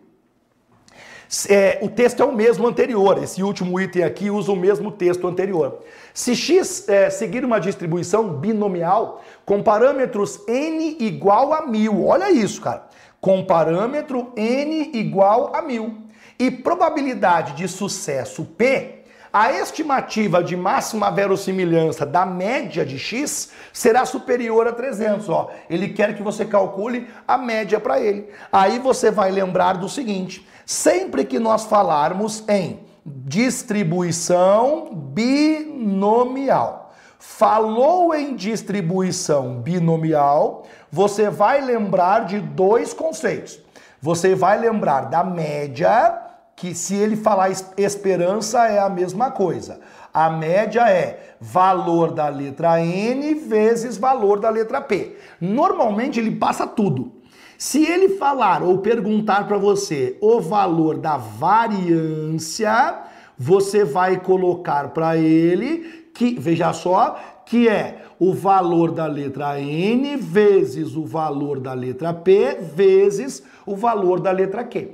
É, o texto é o mesmo anterior. Esse último item aqui usa o mesmo texto anterior. Se x é, seguir uma distribuição binomial com parâmetros n igual a mil, olha isso, cara. Com parâmetro n igual a mil e probabilidade de sucesso P, a estimativa de máxima verossimilhança da média de x será superior a 300. Ó. Ele quer que você calcule a média para ele. Aí você vai lembrar do seguinte: sempre que nós falarmos em distribuição binomial, falou em distribuição binomial, você vai lembrar de dois conceitos. Você vai lembrar da média que se ele falar esperança é a mesma coisa. A média é valor da letra N vezes valor da letra P. Normalmente ele passa tudo. Se ele falar ou perguntar para você o valor da variância, você vai colocar para ele que, veja só, que é o valor da letra N vezes o valor da letra P vezes o valor da letra Q.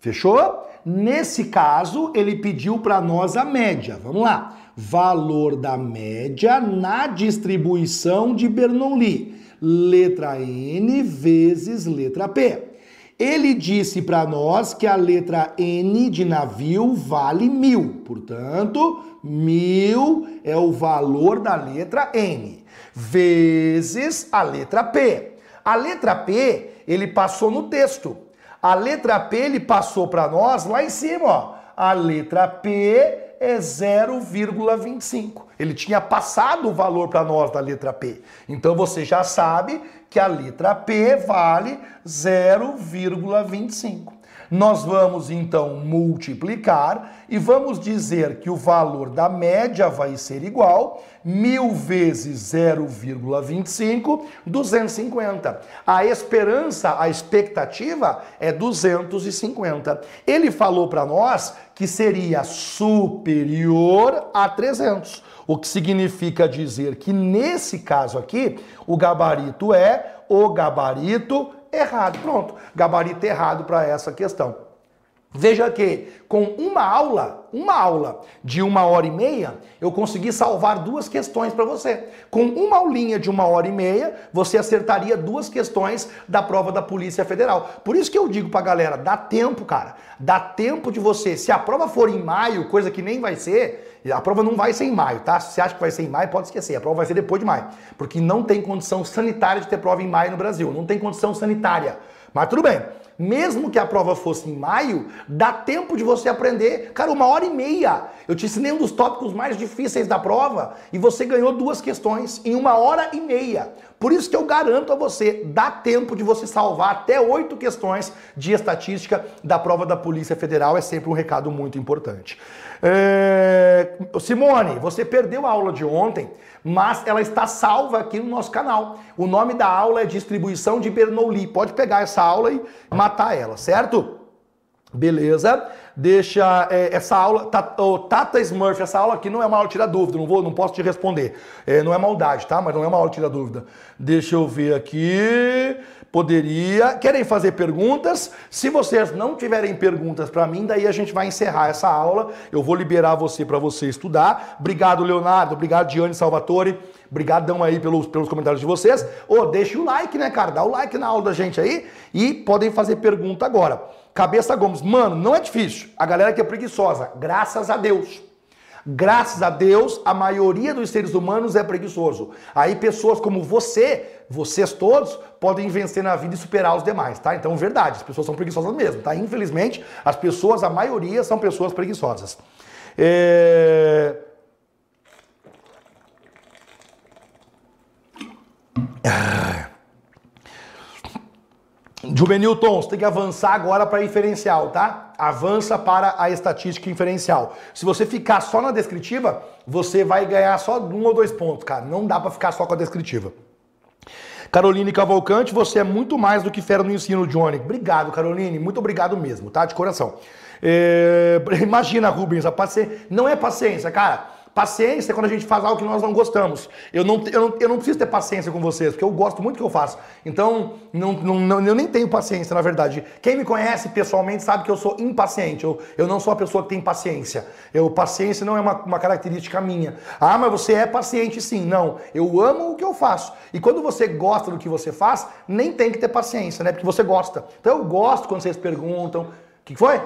Fechou? Nesse caso, ele pediu para nós a média. Vamos lá. Valor da média na distribuição de Bernoulli. Letra N vezes letra P. Ele disse para nós que a letra N de navio vale mil. Portanto, mil é o valor da letra N. Vezes a letra P. A letra P, ele passou no texto. A letra P ele passou para nós lá em cima, ó. A letra P é 0,25. Ele tinha passado o valor para nós da letra P. Então você já sabe que a letra P vale 0,25. Nós vamos então multiplicar e vamos dizer que o valor da média vai ser igual mil vezes 0,25, 250. A esperança, a expectativa é 250. Ele falou para nós que seria superior a 300. O que significa dizer que nesse caso aqui, o gabarito é o gabarito errado. Pronto, gabarito errado para essa questão. Veja que com uma aula, uma aula de uma hora e meia, eu consegui salvar duas questões para você. Com uma aulinha de uma hora e meia, você acertaria duas questões da prova da Polícia Federal. Por isso que eu digo pra galera, dá tempo, cara. Dá tempo de você. Se a prova for em maio, coisa que nem vai ser, a prova não vai ser em maio, tá? Se você acha que vai ser em maio, pode esquecer. A prova vai ser depois de maio. Porque não tem condição sanitária de ter prova em maio no Brasil. Não tem condição sanitária. Mas tudo bem mesmo que a prova fosse em maio, dá tempo de você aprender. Cara, uma hora e meia. Eu te ensinei um dos tópicos mais difíceis da prova e você ganhou duas questões em uma hora e meia. Por isso que eu garanto a você, dá tempo de você salvar até oito questões de estatística da prova da Polícia Federal. É sempre um recado muito importante. É... Simone, você perdeu a aula de ontem, mas ela está salva aqui no nosso canal. O nome da aula é Distribuição de Bernoulli. Pode pegar essa aula e matar ela, certo? Beleza? Deixa é, essa aula, oh, Tata Smurf, essa aula aqui não é uma aula tira dúvida, não vou, não posso te responder. É, não é maldade, tá? Mas não é uma aula tira dúvida. Deixa eu ver aqui. Poderia. Querem fazer perguntas? Se vocês não tiverem perguntas para mim, daí a gente vai encerrar essa aula. Eu vou liberar você para você estudar. Obrigado, Leonardo. Obrigado, Diane Salvatore. Obrigadão aí pelos, pelos comentários de vocês. Ô, oh, deixa o like, né, cara? Dá o like na aula da gente aí e podem fazer pergunta agora. Cabeça Gomes, mano, não é difícil. A galera que é preguiçosa, graças a Deus. Graças a Deus, a maioria dos seres humanos é preguiçoso. Aí pessoas como você, vocês todos, podem vencer na vida e superar os demais, tá? Então, verdade, as pessoas são preguiçosas mesmo, tá? Infelizmente, as pessoas, a maioria, são pessoas preguiçosas. É... Juvenilton, você tem que avançar agora para inferencial, tá? Avança para a estatística inferencial. Se você ficar só na descritiva, você vai ganhar só um ou dois pontos, cara. Não dá para ficar só com a descritiva. Caroline Cavalcante, você é muito mais do que fera no ensino, Johnny. Obrigado, Caroline. Muito obrigado mesmo, tá? De coração. É... Imagina, Rubens, a. Não é paciência, cara. Paciência é quando a gente faz algo que nós não gostamos. Eu não, eu não, eu não preciso ter paciência com vocês, porque eu gosto muito do que eu faço. Então, não, não, eu nem tenho paciência, na verdade. Quem me conhece pessoalmente sabe que eu sou impaciente. Eu, eu não sou a pessoa que tem paciência. Eu, paciência não é uma, uma característica minha. Ah, mas você é paciente sim. Não. Eu amo o que eu faço. E quando você gosta do que você faz, nem tem que ter paciência, né? Porque você gosta. Então eu gosto quando vocês perguntam. O que foi?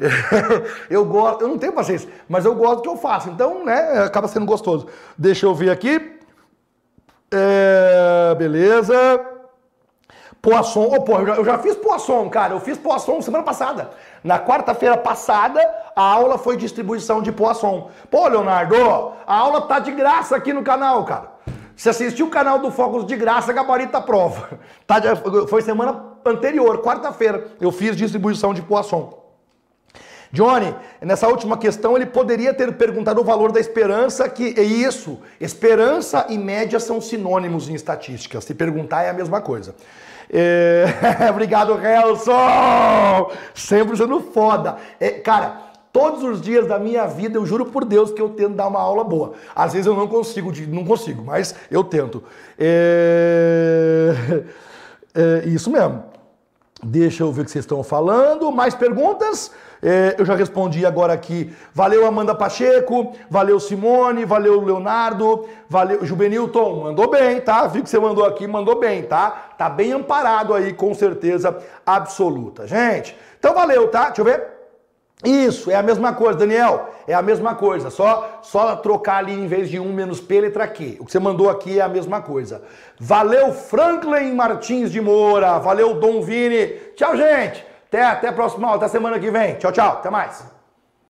eu gosto, eu não tenho paciência, mas eu gosto do que eu faço, então, né, acaba sendo gostoso. Deixa eu ver aqui. É, beleza. Poisson, oh, pô, eu já, eu já fiz Poisson, cara, eu fiz Poisson semana passada. Na quarta-feira passada, a aula foi distribuição de Poisson. Pô, Leonardo, a aula tá de graça aqui no canal, cara. Se assistiu o canal do Focus de graça, gabarita prova. Tá, foi semana anterior, quarta-feira, eu fiz distribuição de Poisson. Johnny, nessa última questão, ele poderia ter perguntado o valor da esperança, que é isso. Esperança e média são sinônimos em estatística. Se perguntar é a mesma coisa. É... Obrigado, Helson! Sempre sendo foda. É, cara, todos os dias da minha vida, eu juro por Deus que eu tento dar uma aula boa. Às vezes eu não consigo, não consigo, mas eu tento. É... É isso mesmo. Deixa eu ver o que vocês estão falando. Mais perguntas? É, eu já respondi agora aqui. Valeu, Amanda Pacheco. Valeu, Simone. Valeu, Leonardo. Valeu, Juvenilton. Mandou bem, tá? Vi que você mandou aqui, mandou bem, tá? Tá bem amparado aí, com certeza absoluta. Gente, então valeu, tá? Deixa eu ver. Isso, é a mesma coisa, Daniel. É a mesma coisa. Só, só trocar ali em vez de um menos P, letra Q. O que você mandou aqui é a mesma coisa. Valeu, Franklin Martins de Moura. Valeu, Dom Vini. Tchau, gente. Até, até a próxima até semana que vem. Tchau, tchau. Até mais.